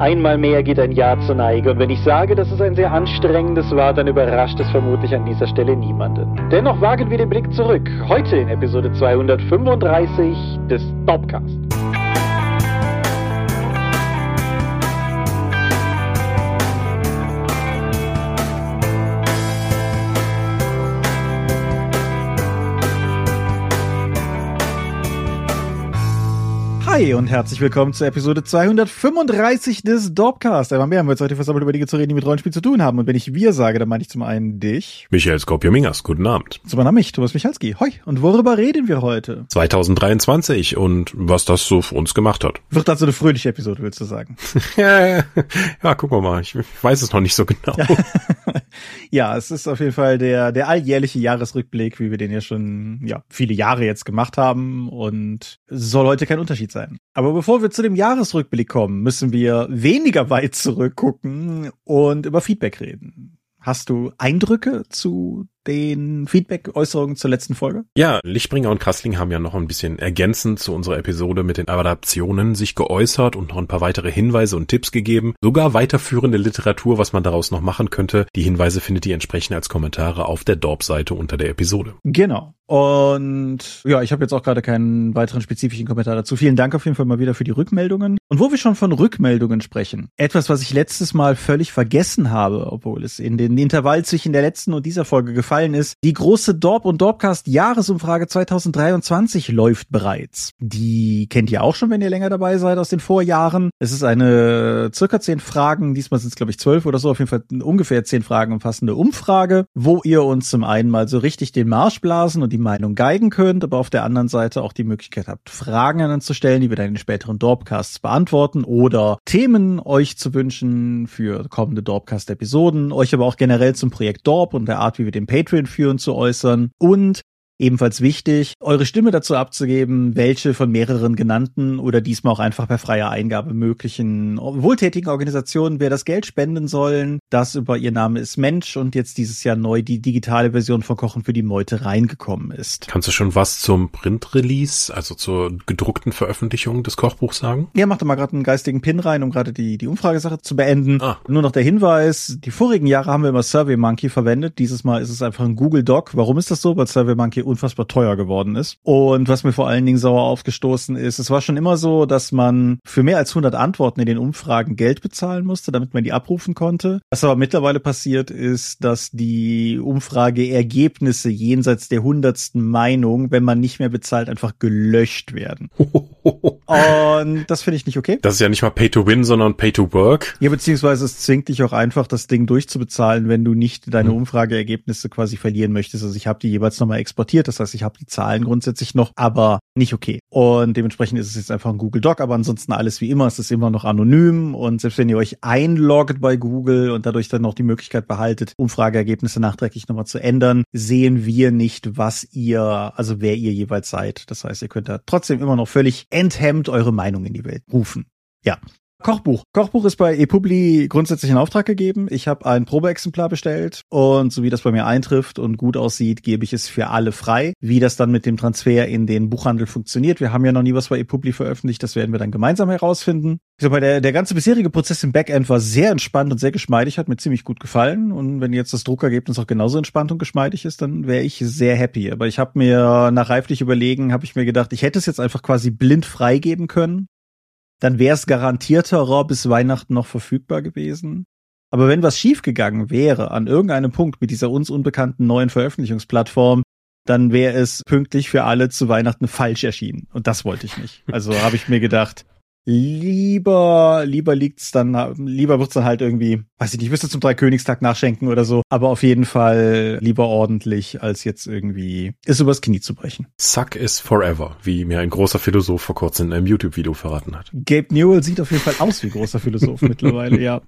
Einmal mehr geht ein Jahr zur Neige und wenn ich sage, dass es ein sehr anstrengendes war, dann überrascht es vermutlich an dieser Stelle niemanden. Dennoch wagen wir den Blick zurück, heute in Episode 235 des Topcast. Hi und herzlich willkommen zur Episode 235 des Dorpcast. Einmal mehr haben wir uns heute versammelt, über Dinge zu reden, die mit Rollenspiel zu tun haben. Und wenn ich wir sage, dann meine ich zum einen dich. Michael Skopje-Mingers, guten Abend. Zum anderen mich, Thomas Michalski. Hoi. Und worüber reden wir heute? 2023 und was das so für uns gemacht hat. Wird also eine fröhliche Episode, willst du sagen? ja, gucken wir mal. Ich weiß es noch nicht so genau. ja, es ist auf jeden Fall der, der alljährliche Jahresrückblick, wie wir den ja schon, ja, viele Jahre jetzt gemacht haben und soll heute kein Unterschied sein. Aber bevor wir zu dem Jahresrückblick kommen, müssen wir weniger weit zurückgucken und über Feedback reden. Hast du Eindrücke zu den Feedback-Äußerungen zur letzten Folge? Ja, Lichtbringer und Kassling haben ja noch ein bisschen ergänzend zu unserer Episode mit den Adaptionen sich geäußert und noch ein paar weitere Hinweise und Tipps gegeben. Sogar weiterführende Literatur, was man daraus noch machen könnte. Die Hinweise findet ihr entsprechend als Kommentare auf der Dorp-Seite unter der Episode. Genau. Und ja, ich habe jetzt auch gerade keinen weiteren spezifischen Kommentar dazu. Vielen Dank auf jeden Fall mal wieder für die Rückmeldungen. Und wo wir schon von Rückmeldungen sprechen, etwas, was ich letztes Mal völlig vergessen habe, obwohl es in den Intervall zwischen der letzten und dieser Folge gefallen ist, die große Dorp und Dorpcast Jahresumfrage 2023 läuft bereits. Die kennt ihr auch schon, wenn ihr länger dabei seid aus den Vorjahren. Es ist eine circa zehn Fragen, diesmal sind es glaube ich zwölf oder so, auf jeden Fall ungefähr zehn Fragen umfassende Umfrage, wo ihr uns zum einen mal so richtig den Marsch blasen und die Meinung geigen könnt, aber auf der anderen Seite auch die Möglichkeit habt, Fragen an uns zu stellen, die wir dann in späteren Dorpcasts beantworten oder Themen euch zu wünschen für kommende Dorpcast-Episoden, euch aber auch generell zum Projekt Dorp und der Art, wie wir den Patreon führen, zu äußern. Und Ebenfalls wichtig, eure Stimme dazu abzugeben, welche von mehreren genannten oder diesmal auch einfach per freier Eingabe möglichen wohltätigen Organisationen wer das Geld spenden sollen. Das über ihr Name ist Mensch und jetzt dieses Jahr neu die digitale Version von Kochen für die Meute reingekommen ist. Kannst du schon was zum Print-Release, also zur gedruckten Veröffentlichung des Kochbuchs sagen? Ja, mach doch mal gerade einen geistigen Pin rein, um gerade die, die Umfragesache zu beenden. Ah. Nur noch der Hinweis, die vorigen Jahre haben wir immer SurveyMonkey verwendet. Dieses Mal ist es einfach ein Google Doc. Warum ist das so? Weil SurveyMonkey unfassbar teuer geworden ist. Und was mir vor allen Dingen sauer aufgestoßen ist, es war schon immer so, dass man für mehr als 100 Antworten in den Umfragen Geld bezahlen musste, damit man die abrufen konnte. Was aber mittlerweile passiert ist, dass die Umfrageergebnisse jenseits der hundertsten Meinung, wenn man nicht mehr bezahlt, einfach gelöscht werden. Und das finde ich nicht okay. Das ist ja nicht mal Pay to Win, sondern Pay to Work. Ja, beziehungsweise es zwingt dich auch einfach, das Ding durchzubezahlen, wenn du nicht deine hm. Umfrageergebnisse quasi verlieren möchtest. Also ich habe die jeweils nochmal exportiert. Das heißt, ich habe die Zahlen grundsätzlich noch, aber nicht okay. Und dementsprechend ist es jetzt einfach ein Google Doc, aber ansonsten alles wie immer. Es ist immer noch anonym und selbst wenn ihr euch einloggt bei Google und dadurch dann noch die Möglichkeit behaltet, Umfrageergebnisse nachträglich nochmal zu ändern, sehen wir nicht, was ihr, also wer ihr jeweils seid. Das heißt, ihr könnt da trotzdem immer noch völlig enthemmt eure Meinung in die Welt rufen. Ja, Kochbuch. Kochbuch ist bei ePubli grundsätzlich in Auftrag gegeben. Ich habe ein Probeexemplar bestellt und so wie das bei mir eintrifft und gut aussieht, gebe ich es für alle frei. Wie das dann mit dem Transfer in den Buchhandel funktioniert, wir haben ja noch nie was bei ePubli veröffentlicht, das werden wir dann gemeinsam herausfinden. Ich sag mal, der, der ganze bisherige Prozess im Backend war sehr entspannt und sehr geschmeidig, hat mir ziemlich gut gefallen. Und wenn jetzt das Druckergebnis auch genauso entspannt und geschmeidig ist, dann wäre ich sehr happy. Aber ich habe mir nach reiflich überlegen, habe ich mir gedacht, ich hätte es jetzt einfach quasi blind freigeben können dann wäre es garantierterer bis Weihnachten noch verfügbar gewesen. Aber wenn was schiefgegangen wäre an irgendeinem Punkt mit dieser uns unbekannten neuen Veröffentlichungsplattform, dann wäre es pünktlich für alle zu Weihnachten falsch erschienen. Und das wollte ich nicht. Also habe ich mir gedacht, Lieber, lieber liegt's dann, lieber wird's dann halt irgendwie, weiß ich nicht, ich müsste zum Dreikönigstag nachschenken oder so, aber auf jeden Fall lieber ordentlich, als jetzt irgendwie es übers Knie zu brechen. Suck is forever, wie mir ein großer Philosoph vor kurzem in einem YouTube-Video verraten hat. Gabe Newell sieht auf jeden Fall aus wie großer Philosoph mittlerweile, ja.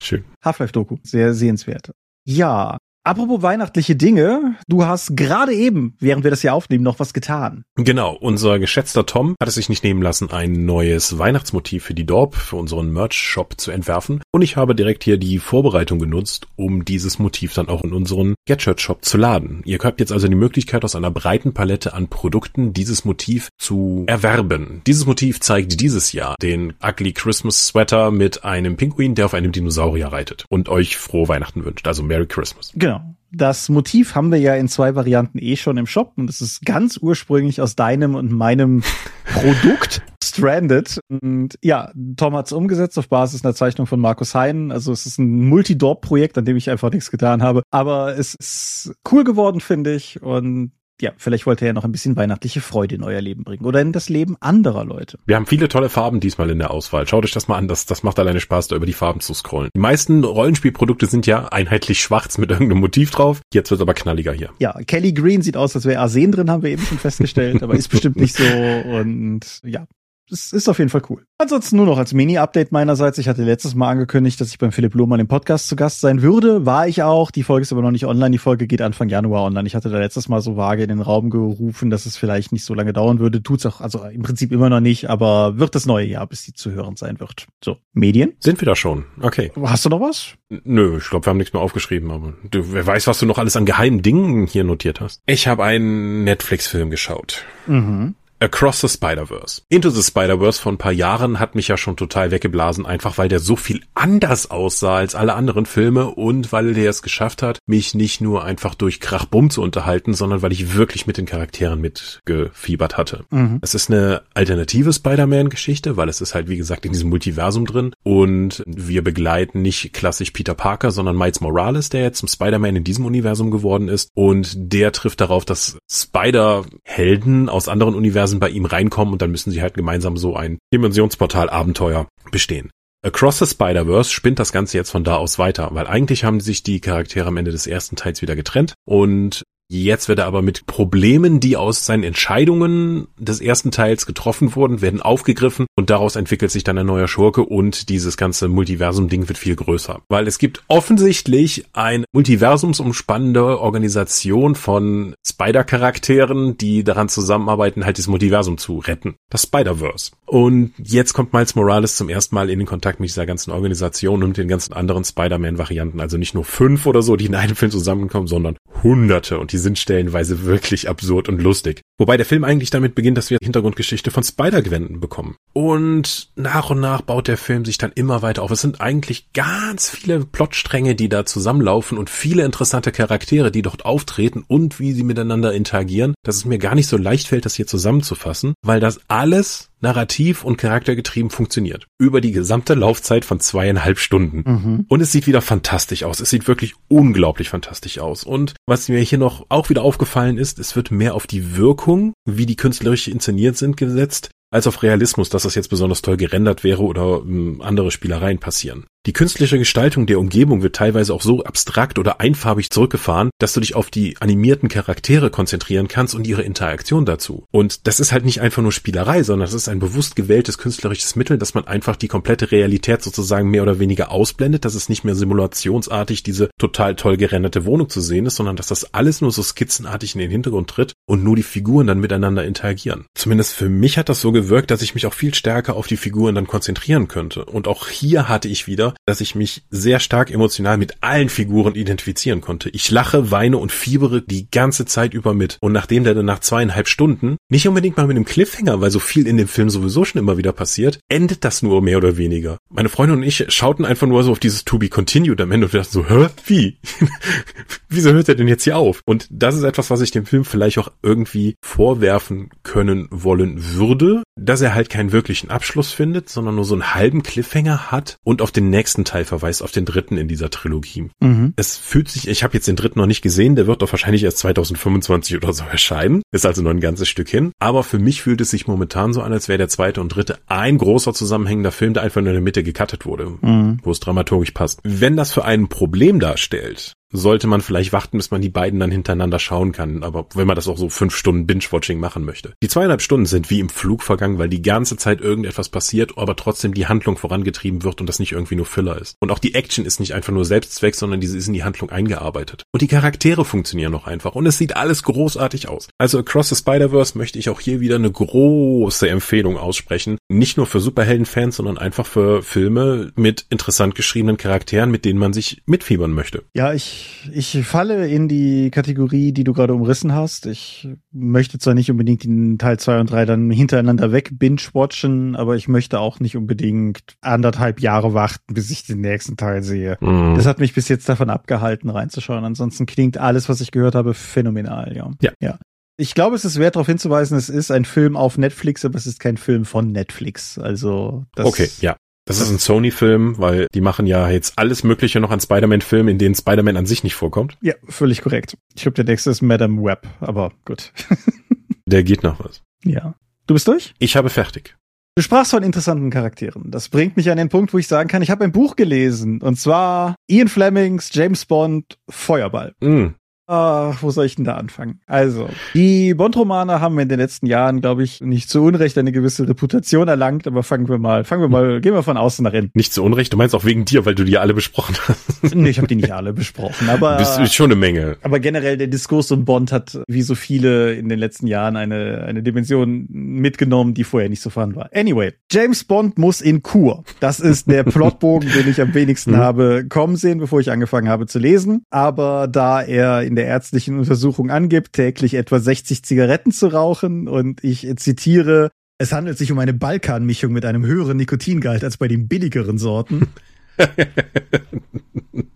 Schön. Half-Life-Doku, sehr sehenswert. Ja, Apropos weihnachtliche Dinge, du hast gerade eben, während wir das hier aufnehmen, noch was getan. Genau, unser geschätzter Tom hat es sich nicht nehmen lassen, ein neues Weihnachtsmotiv für die Dorp, für unseren Merch-Shop zu entwerfen. Und ich habe direkt hier die Vorbereitung genutzt, um dieses Motiv dann auch in unseren Get-Shirt-Shop zu laden. Ihr habt jetzt also die Möglichkeit, aus einer breiten Palette an Produkten dieses Motiv zu erwerben. Dieses Motiv zeigt dieses Jahr den Ugly Christmas Sweater mit einem Pinguin, der auf einem Dinosaurier reitet und euch frohe Weihnachten wünscht. Also Merry Christmas. Genau. Das Motiv haben wir ja in zwei Varianten eh schon im Shop und es ist ganz ursprünglich aus deinem und meinem Produkt Stranded. Und ja, Tom hat es umgesetzt auf Basis einer Zeichnung von Markus Heinen. Also es ist ein Multidorp-Projekt, an dem ich einfach nichts getan habe. Aber es ist cool geworden, finde ich. Und ja, vielleicht wollte er ja noch ein bisschen weihnachtliche Freude in euer Leben bringen oder in das Leben anderer Leute. Wir haben viele tolle Farben diesmal in der Auswahl. Schaut euch das mal an, das, das macht alleine Spaß, da über die Farben zu scrollen. Die meisten Rollenspielprodukte sind ja einheitlich schwarz mit irgendeinem Motiv drauf. Jetzt wird aber knalliger hier. Ja, Kelly Green sieht aus, als wäre Arsen drin, haben wir eben schon festgestellt, aber ist bestimmt nicht so und ja, es ist auf jeden Fall cool. Ansonsten nur noch als Mini-Update meinerseits. Ich hatte letztes Mal angekündigt, dass ich beim Philipp Lohmann im Podcast zu Gast sein würde. War ich auch. Die Folge ist aber noch nicht online. Die Folge geht Anfang Januar online. Ich hatte da letztes Mal so vage in den Raum gerufen, dass es vielleicht nicht so lange dauern würde. Tut's auch, also im Prinzip immer noch nicht, aber wird das neue Jahr, bis die zu hören sein wird. So, Medien? Sind wir da schon? Okay. Hast du noch was? Nö, ich glaube, wir haben nichts mehr aufgeschrieben, aber du, wer weiß, was du noch alles an geheimen Dingen hier notiert hast. Ich habe einen Netflix-Film geschaut. Mhm. Across the Spider-Verse. Into the Spider-Verse vor ein paar Jahren hat mich ja schon total weggeblasen, einfach weil der so viel anders aussah als alle anderen Filme und weil der es geschafft hat, mich nicht nur einfach durch Krachbumm zu unterhalten, sondern weil ich wirklich mit den Charakteren mitgefiebert hatte. Mhm. Es ist eine alternative Spider-Man-Geschichte, weil es ist halt, wie gesagt, in diesem Multiversum drin und wir begleiten nicht klassisch Peter Parker, sondern Miles Morales, der jetzt zum Spider-Man in diesem Universum geworden ist und der trifft darauf, dass Spider-Helden aus anderen Universen bei ihm reinkommen und dann müssen sie halt gemeinsam so ein Dimensionsportal-Abenteuer bestehen. Across the Spider-Verse spinnt das Ganze jetzt von da aus weiter, weil eigentlich haben sich die Charaktere am Ende des ersten Teils wieder getrennt und Jetzt wird er aber mit Problemen, die aus seinen Entscheidungen des ersten Teils getroffen wurden, werden aufgegriffen und daraus entwickelt sich dann ein neuer Schurke und dieses ganze Multiversum-Ding wird viel größer. Weil es gibt offensichtlich eine multiversumsumspannende Organisation von Spider-Charakteren, die daran zusammenarbeiten, halt das Multiversum zu retten. Das Spider-Verse. Und jetzt kommt Miles Morales zum ersten Mal in den Kontakt mit dieser ganzen Organisation und den ganzen anderen Spider-Man-Varianten. Also nicht nur fünf oder so, die in einem Film zusammenkommen, sondern hunderte und die sind stellenweise wirklich absurd und lustig. Wobei der Film eigentlich damit beginnt, dass wir Hintergrundgeschichte von Spider-Gwen bekommen. Und nach und nach baut der Film sich dann immer weiter auf. Es sind eigentlich ganz viele Plotstränge, die da zusammenlaufen und viele interessante Charaktere, die dort auftreten und wie sie miteinander interagieren, dass es mir gar nicht so leicht fällt, das hier zusammenzufassen, weil das alles narrativ und charaktergetrieben funktioniert. Über die gesamte Laufzeit von zweieinhalb Stunden. Mhm. Und es sieht wieder fantastisch aus. Es sieht wirklich unglaublich fantastisch aus. Und was mir hier noch auch wieder aufgefallen ist, es wird mehr auf die Wirkung, wie die künstlerisch inszeniert sind, gesetzt, als auf Realismus, dass das jetzt besonders toll gerendert wäre oder ähm, andere Spielereien passieren. Die künstliche Gestaltung der Umgebung wird teilweise auch so abstrakt oder einfarbig zurückgefahren, dass du dich auf die animierten Charaktere konzentrieren kannst und ihre Interaktion dazu. Und das ist halt nicht einfach nur Spielerei, sondern das ist ein bewusst gewähltes künstlerisches Mittel, dass man einfach die komplette Realität sozusagen mehr oder weniger ausblendet, dass es nicht mehr simulationsartig diese total toll gerenderte Wohnung zu sehen ist, sondern dass das alles nur so skizzenartig in den Hintergrund tritt und nur die Figuren dann miteinander interagieren. Zumindest für mich hat das so gewirkt, dass ich mich auch viel stärker auf die Figuren dann konzentrieren könnte. Und auch hier hatte ich wieder dass ich mich sehr stark emotional mit allen Figuren identifizieren konnte. Ich lache, weine und fiebere die ganze Zeit über mit. Und nachdem der dann nach zweieinhalb Stunden, nicht unbedingt mal mit einem Cliffhanger, weil so viel in dem Film sowieso schon immer wieder passiert, endet das nur mehr oder weniger. Meine Freundin und ich schauten einfach nur so auf dieses To Be Continued am Ende und dachten so, hä, wie? Wieso hört er denn jetzt hier auf? Und das ist etwas, was ich dem Film vielleicht auch irgendwie vorwerfen können wollen würde, dass er halt keinen wirklichen Abschluss findet, sondern nur so einen halben Cliffhanger hat und auf den nächsten Teil verweist, auf den dritten in dieser Trilogie. Mhm. Es fühlt sich, ich habe jetzt den dritten noch nicht gesehen, der wird doch wahrscheinlich erst 2025 oder so erscheinen. Ist also noch ein ganzes Stück hin. Aber für mich fühlt es sich momentan so an, als wäre der zweite und dritte ein großer zusammenhängender Film, der einfach nur in der Mitte gecuttet wurde, Mhm. wo es dramaturgisch passt. Wenn das für ein Problem darstellt, sollte man vielleicht warten, bis man die beiden dann hintereinander schauen kann. Aber wenn man das auch so fünf Stunden Binge-Watching machen möchte. Die zweieinhalb Stunden sind wie im Flug vergangen, weil die ganze Zeit irgendetwas passiert, aber trotzdem die Handlung vorangetrieben wird und das nicht irgendwie nur Filler ist. Und auch die Action ist nicht einfach nur Selbstzweck, sondern diese ist in die Handlung eingearbeitet. Und die Charaktere funktionieren noch einfach und es sieht alles großartig aus. Also Across the Spider-Verse möchte ich auch hier wieder eine große Empfehlung aussprechen. Nicht nur für Superhelden-Fans, sondern einfach für Filme mit interessant geschriebenen Charakteren, mit denen man sich mitfiebern möchte. Ja, ich ich, falle in die Kategorie, die du gerade umrissen hast. Ich möchte zwar nicht unbedingt den Teil zwei und drei dann hintereinander weg binge-watchen, aber ich möchte auch nicht unbedingt anderthalb Jahre warten, bis ich den nächsten Teil sehe. Mhm. Das hat mich bis jetzt davon abgehalten, reinzuschauen. Ansonsten klingt alles, was ich gehört habe, phänomenal, ja. Ja. ja. Ich glaube, es ist wert darauf hinzuweisen, es ist ein Film auf Netflix, aber es ist kein Film von Netflix. Also das Okay, ja. Das ist ein Sony-Film, weil die machen ja jetzt alles Mögliche noch an Spider-Man-Filmen, in denen Spider-Man an sich nicht vorkommt. Ja, völlig korrekt. Ich glaube, der nächste ist Madame Web, aber gut. der geht noch was. Ja. Du bist durch? Ich habe fertig. Du sprachst von interessanten Charakteren. Das bringt mich an den Punkt, wo ich sagen kann, ich habe ein Buch gelesen. Und zwar Ian Flemings James Bond Feuerball. Mm. Ach, wo soll ich denn da anfangen? Also, die Bond-Romane haben in den letzten Jahren, glaube ich, nicht zu Unrecht eine gewisse Reputation erlangt, aber fangen wir mal, fangen wir mal, gehen wir von außen nach innen. Nicht zu Unrecht, du meinst auch wegen dir, weil du die alle besprochen hast. nee, ich habe die nicht alle besprochen, aber Bist ist schon eine Menge. Aber generell der Diskurs um Bond hat, wie so viele in den letzten Jahren, eine eine Dimension mitgenommen, die vorher nicht so vorhanden war. Anyway, James Bond muss in Kur. Das ist der Plotbogen, den ich am wenigsten mhm. habe kommen sehen, bevor ich angefangen habe zu lesen, aber da er in in der ärztlichen Untersuchung angibt, täglich etwa 60 Zigaretten zu rauchen. Und ich zitiere, es handelt sich um eine Balkanmischung mit einem höheren Nikotingehalt als bei den billigeren Sorten.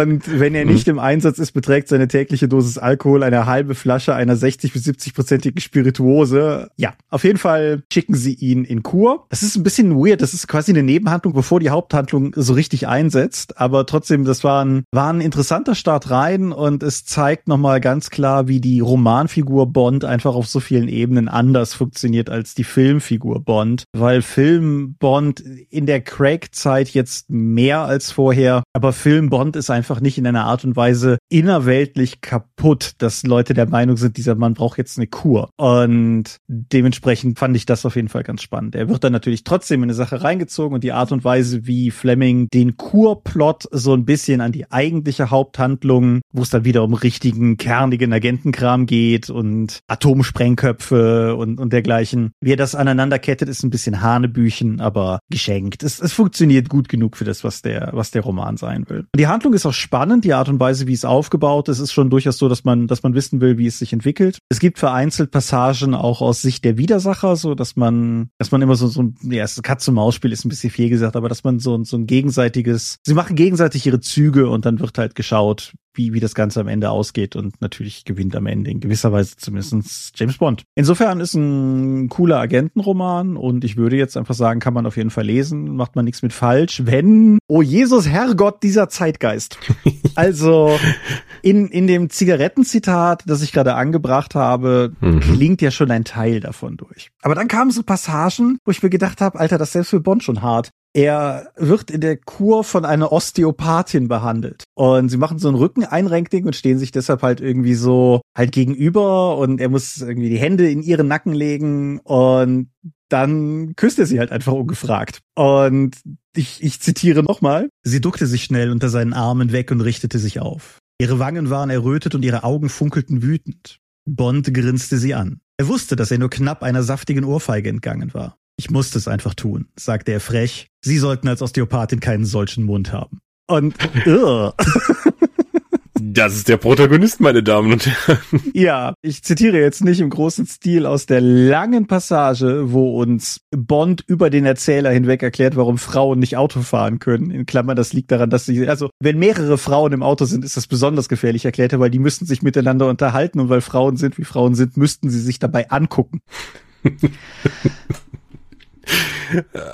Und wenn er nicht mhm. im Einsatz ist, beträgt seine tägliche Dosis Alkohol eine halbe Flasche einer 60 bis 70-prozentigen Spirituose. Ja, auf jeden Fall schicken sie ihn in Kur. Das ist ein bisschen weird. Das ist quasi eine Nebenhandlung, bevor die Haupthandlung so richtig einsetzt. Aber trotzdem, das war ein, war ein interessanter Start rein und es zeigt nochmal ganz klar, wie die Romanfigur Bond einfach auf so vielen Ebenen anders funktioniert als die Filmfigur Bond. Weil Film Bond in der Craig-Zeit jetzt mehr als vorher, aber Film Bond Bond ist einfach nicht in einer Art und Weise innerweltlich kaputt, dass Leute der Meinung sind, dieser Mann braucht jetzt eine Kur. Und dementsprechend fand ich das auf jeden Fall ganz spannend. Er wird dann natürlich trotzdem in eine Sache reingezogen und die Art und Weise, wie Fleming den Kurplot so ein bisschen an die eigentliche Haupthandlung, wo es dann wieder um richtigen, kernigen Agentenkram geht und Atomsprengköpfe und, und dergleichen. Wie er das aneinanderkettet, ist ein bisschen Hanebüchen, aber geschenkt. Es, es funktioniert gut genug für das, was der, was der Roman sein will. Die Hand Handlung ist auch spannend, die Art und Weise, wie es aufgebaut ist, ist schon durchaus so, dass man, dass man wissen will, wie es sich entwickelt. Es gibt vereinzelt Passagen auch aus Sicht der Widersacher, so dass man, dass man immer so, so ein, ja, Katz-und-Maus-Spiel ist ein bisschen viel gesagt, aber dass man so, so ein gegenseitiges, sie machen gegenseitig ihre Züge und dann wird halt geschaut, wie, wie das Ganze am Ende ausgeht und natürlich gewinnt am Ende in gewisser Weise zumindest James Bond. Insofern ist ein cooler Agentenroman und ich würde jetzt einfach sagen, kann man auf jeden Fall lesen, macht man nichts mit falsch, wenn, oh Jesus Herrgott, dieser Zeitgeist. also in, in dem Zigarettenzitat, das ich gerade angebracht habe, mhm. klingt ja schon ein Teil davon durch. Aber dann kamen so Passagen, wo ich mir gedacht habe, Alter, das ist selbst für Bond schon hart. Er wird in der Kur von einer Osteopathin behandelt. Und sie machen so ein Rückeneinrenkding und stehen sich deshalb halt irgendwie so halt gegenüber und er muss irgendwie die Hände in ihren Nacken legen und dann küsst er sie halt einfach ungefragt. Und ich, ich zitiere nochmal. Sie duckte sich schnell unter seinen Armen weg und richtete sich auf. Ihre Wangen waren errötet und ihre Augen funkelten wütend. Bond grinste sie an. Er wusste, dass er nur knapp einer saftigen Ohrfeige entgangen war. Ich musste es einfach tun, sagte er frech. Sie sollten als Osteopathin keinen solchen Mund haben. Und. Das ist der Protagonist, meine Damen und Herren. Ja, ich zitiere jetzt nicht im großen Stil aus der langen Passage, wo uns Bond über den Erzähler hinweg erklärt, warum Frauen nicht Auto fahren können. In Klammern, das liegt daran, dass sie, also wenn mehrere Frauen im Auto sind, ist das besonders gefährlich, erklärt er, weil die müssten sich miteinander unterhalten und weil Frauen sind, wie Frauen sind, müssten sie sich dabei angucken.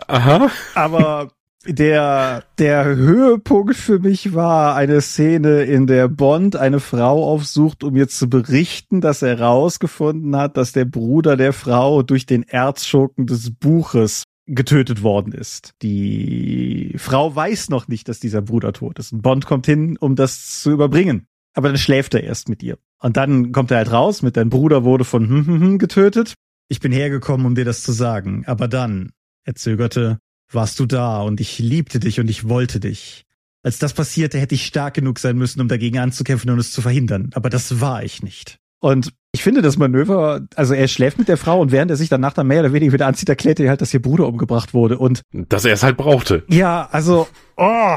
Aha. Aber der, der Höhepunkt für mich war eine Szene, in der Bond eine Frau aufsucht, um ihr zu berichten, dass er rausgefunden hat, dass der Bruder der Frau durch den Erzschurken des Buches getötet worden ist. Die Frau weiß noch nicht, dass dieser Bruder tot ist. Und Bond kommt hin, um das zu überbringen. Aber dann schläft er erst mit ihr. Und dann kommt er halt raus mit dein Bruder wurde von hm, hm, hm getötet. Ich bin hergekommen, um dir das zu sagen. Aber dann, er zögerte, warst du da und ich liebte dich und ich wollte dich. Als das passierte, hätte ich stark genug sein müssen, um dagegen anzukämpfen und es zu verhindern. Aber das war ich nicht. Und ich finde das Manöver, also er schläft mit der Frau und während er sich danach dann mehr oder weniger wieder anzieht, erklärt er halt, dass ihr Bruder umgebracht wurde und dass er es halt brauchte. Ja, also, oh,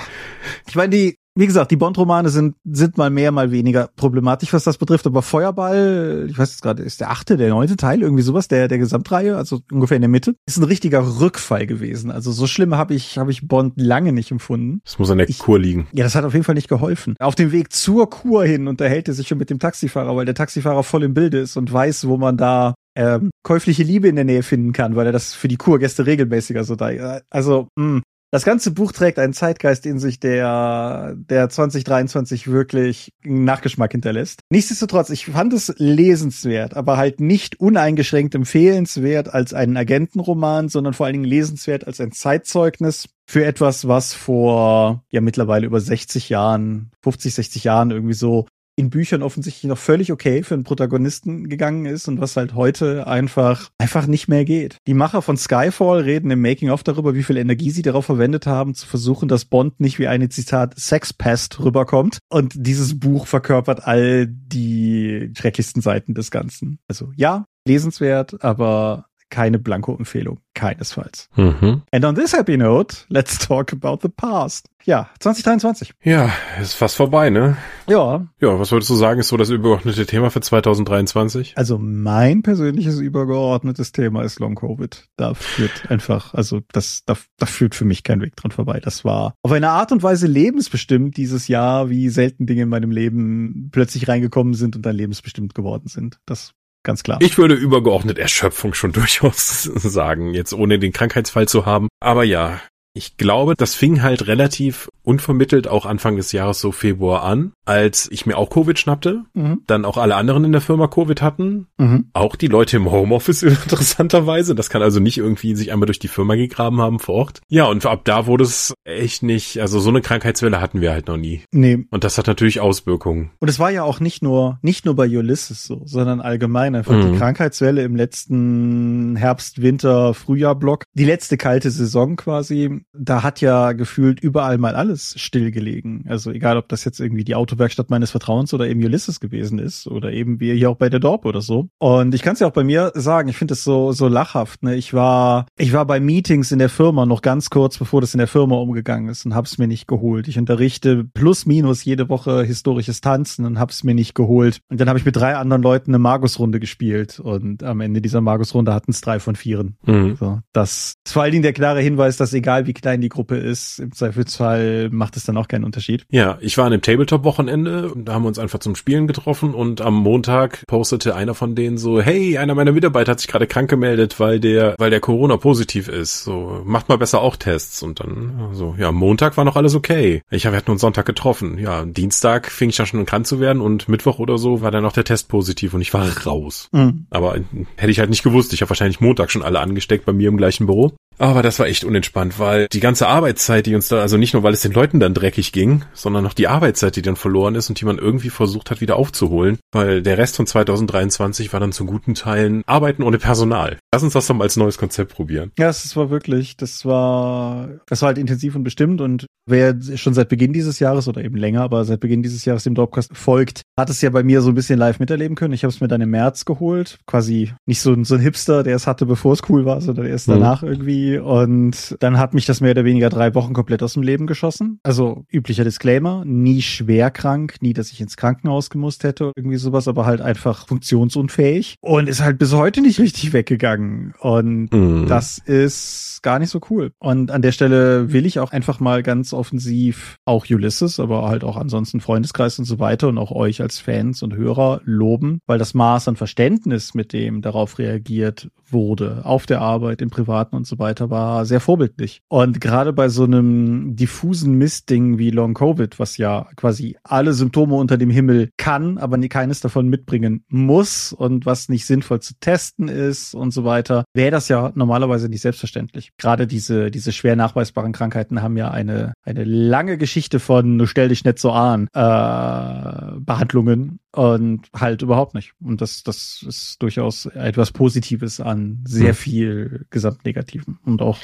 ich meine, die wie gesagt, die Bond-Romane sind, sind mal mehr, mal weniger problematisch, was das betrifft. Aber Feuerball, ich weiß jetzt gerade, ist der achte, der neunte Teil, irgendwie sowas, der, der Gesamtreihe, also ungefähr in der Mitte, ist ein richtiger Rückfall gewesen. Also so schlimm habe ich, habe ich Bond lange nicht empfunden. Das muss an der ich, Kur liegen. Ja, das hat auf jeden Fall nicht geholfen. Auf dem Weg zur Kur hin unterhält er sich schon mit dem Taxifahrer, weil der Taxifahrer voll im Bilde ist und weiß, wo man da ähm, käufliche Liebe in der Nähe finden kann, weil er das für die Kurgäste regelmäßiger so da. Also, mh, das ganze Buch trägt einen Zeitgeist in sich, der, der 2023 wirklich einen Nachgeschmack hinterlässt. Nichtsdestotrotz, ich fand es lesenswert, aber halt nicht uneingeschränkt empfehlenswert als einen Agentenroman, sondern vor allen Dingen lesenswert als ein Zeitzeugnis für etwas, was vor ja mittlerweile über 60 Jahren, 50, 60 Jahren irgendwie so in Büchern offensichtlich noch völlig okay für einen Protagonisten gegangen ist und was halt heute einfach, einfach nicht mehr geht. Die Macher von Skyfall reden im Making-of darüber, wie viel Energie sie darauf verwendet haben, zu versuchen, dass Bond nicht wie eine Zitat Sexpest rüberkommt. Und dieses Buch verkörpert all die schrecklichsten Seiten des Ganzen. Also ja, lesenswert, aber keine Blanko-Empfehlung. Keinesfalls. Mhm. And on this happy note, let's talk about the past. Ja, 2023. Ja, ist fast vorbei, ne? Ja. Ja, was würdest du sagen, ist so das übergeordnete Thema für 2023? Also mein persönliches übergeordnetes Thema ist Long Covid. Da führt einfach, also das, da, da führt für mich kein Weg dran vorbei. Das war auf eine Art und Weise lebensbestimmt dieses Jahr, wie selten Dinge in meinem Leben plötzlich reingekommen sind und dann lebensbestimmt geworden sind. Das ganz klar. Ich würde übergeordnet Erschöpfung schon durchaus sagen, jetzt ohne den Krankheitsfall zu haben. Aber ja, ich glaube, das fing halt relativ unvermittelt auch Anfang des Jahres so Februar an, als ich mir auch Covid schnappte, mhm. dann auch alle anderen in der Firma Covid hatten, mhm. auch die Leute im Homeoffice interessanterweise, das kann also nicht irgendwie sich einmal durch die Firma gegraben haben vor Ort. Ja, und ab da wurde es echt nicht, also so eine Krankheitswelle hatten wir halt noch nie. Nee. Und das hat natürlich Auswirkungen. Und es war ja auch nicht nur, nicht nur bei Ulysses so, sondern allgemein einfach mhm. die Krankheitswelle im letzten Herbst, Winter, Frühjahr-Block, die letzte kalte Saison quasi, da hat ja gefühlt überall mal alles stillgelegen. Also egal, ob das jetzt irgendwie die Autowerkstatt meines Vertrauens oder eben Ulysses gewesen ist oder eben wir hier auch bei der Dorp oder so. Und ich kann es ja auch bei mir sagen, ich finde es so so lachhaft. Ne? Ich war ich war bei Meetings in der Firma noch ganz kurz, bevor das in der Firma umgegangen ist und hab's mir nicht geholt. Ich unterrichte plus minus jede Woche historisches Tanzen und hab's mir nicht geholt. Und dann habe ich mit drei anderen Leuten eine Magus-Runde gespielt und am Ende dieser Magus-Runde hatten es drei von vieren. Mhm. So, das ist vor allen Dingen der klare Hinweis, dass egal wie klein die Gruppe ist, im Zweifelsfall macht es dann auch keinen Unterschied. Ja, ich war an einem Tabletop-Wochenende und da haben wir uns einfach zum Spielen getroffen und am Montag postete einer von denen so, hey, einer meiner Mitarbeiter hat sich gerade krank gemeldet, weil der, weil der Corona positiv ist. So, macht mal besser auch Tests. Und dann so, ja, Montag war noch alles okay. Ich habe, wir hatten uns Sonntag getroffen. Ja, Dienstag fing ich ja schon an krank zu werden und Mittwoch oder so war dann noch der Test positiv und ich war raus. Mhm. Aber hätte ich halt nicht gewusst. Ich habe wahrscheinlich Montag schon alle angesteckt bei mir im gleichen Büro. Aber das war echt unentspannt, weil die ganze Arbeitszeit, die uns da, also nicht nur, weil es den Leuten dann dreckig ging, sondern noch die Arbeitszeit, die dann verloren ist und die man irgendwie versucht hat, wieder aufzuholen, weil der Rest von 2023 war dann zu guten Teilen Arbeiten ohne Personal. Lass uns das doch mal als neues Konzept probieren. Ja, das war wirklich, das war, das war halt intensiv und bestimmt und wer schon seit Beginn dieses Jahres oder eben länger, aber seit Beginn dieses Jahres dem Dropcast folgt, hat es ja bei mir so ein bisschen live miterleben können. Ich habe es mir dann im März geholt, quasi nicht so, so ein Hipster, der es hatte, bevor es cool war, sondern erst mhm. danach irgendwie und dann hat mich das mehr oder weniger drei Wochen komplett aus dem Leben geschossen. Also üblicher Disclaimer, nie schwer krank, nie, dass ich ins Krankenhaus gemusst hätte, irgendwie sowas, aber halt einfach funktionsunfähig und ist halt bis heute nicht richtig weggegangen. Und mhm. das ist gar nicht so cool. Und an der Stelle will ich auch einfach mal ganz offensiv auch Ulysses, aber halt auch ansonsten Freundeskreis und so weiter und auch euch als Fans und Hörer loben, weil das Maß an Verständnis, mit dem darauf reagiert wurde, auf der Arbeit, im Privaten und so weiter, weiter war sehr vorbildlich. Und gerade bei so einem diffusen Mistding wie Long Covid, was ja quasi alle Symptome unter dem Himmel kann, aber keines davon mitbringen muss und was nicht sinnvoll zu testen ist und so weiter, wäre das ja normalerweise nicht selbstverständlich. Gerade diese, diese schwer nachweisbaren Krankheiten haben ja eine, eine lange Geschichte von stell dich nicht so an äh, Behandlungen und halt überhaupt nicht. Und das, das ist durchaus etwas Positives an sehr hm. viel Gesamtnegativen und auch.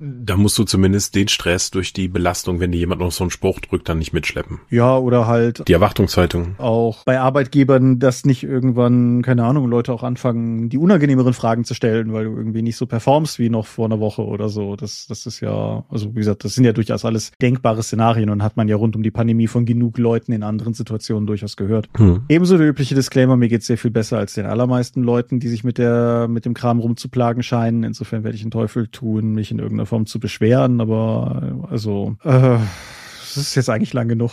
Da musst du zumindest den Stress durch die Belastung, wenn dir jemand noch so einen Spruch drückt, dann nicht mitschleppen. Ja, oder halt. Die Erwartungshaltung. Auch bei Arbeitgebern, dass nicht irgendwann, keine Ahnung, Leute auch anfangen, die unangenehmeren Fragen zu stellen, weil du irgendwie nicht so performst wie noch vor einer Woche oder so. Das, das ist ja, also wie gesagt, das sind ja durchaus alles denkbare Szenarien und hat man ja rund um die Pandemie von genug Leuten in anderen Situationen durchaus gehört. Hm. Ebenso der übliche Disclaimer, mir geht's sehr viel besser als den allermeisten Leuten, die sich mit der, mit dem Kram rumzuplagen scheinen. Insofern werde ich den Teufel tun, mich in irgendeiner Form zu beschweren, aber also, äh, das ist jetzt eigentlich lang genug.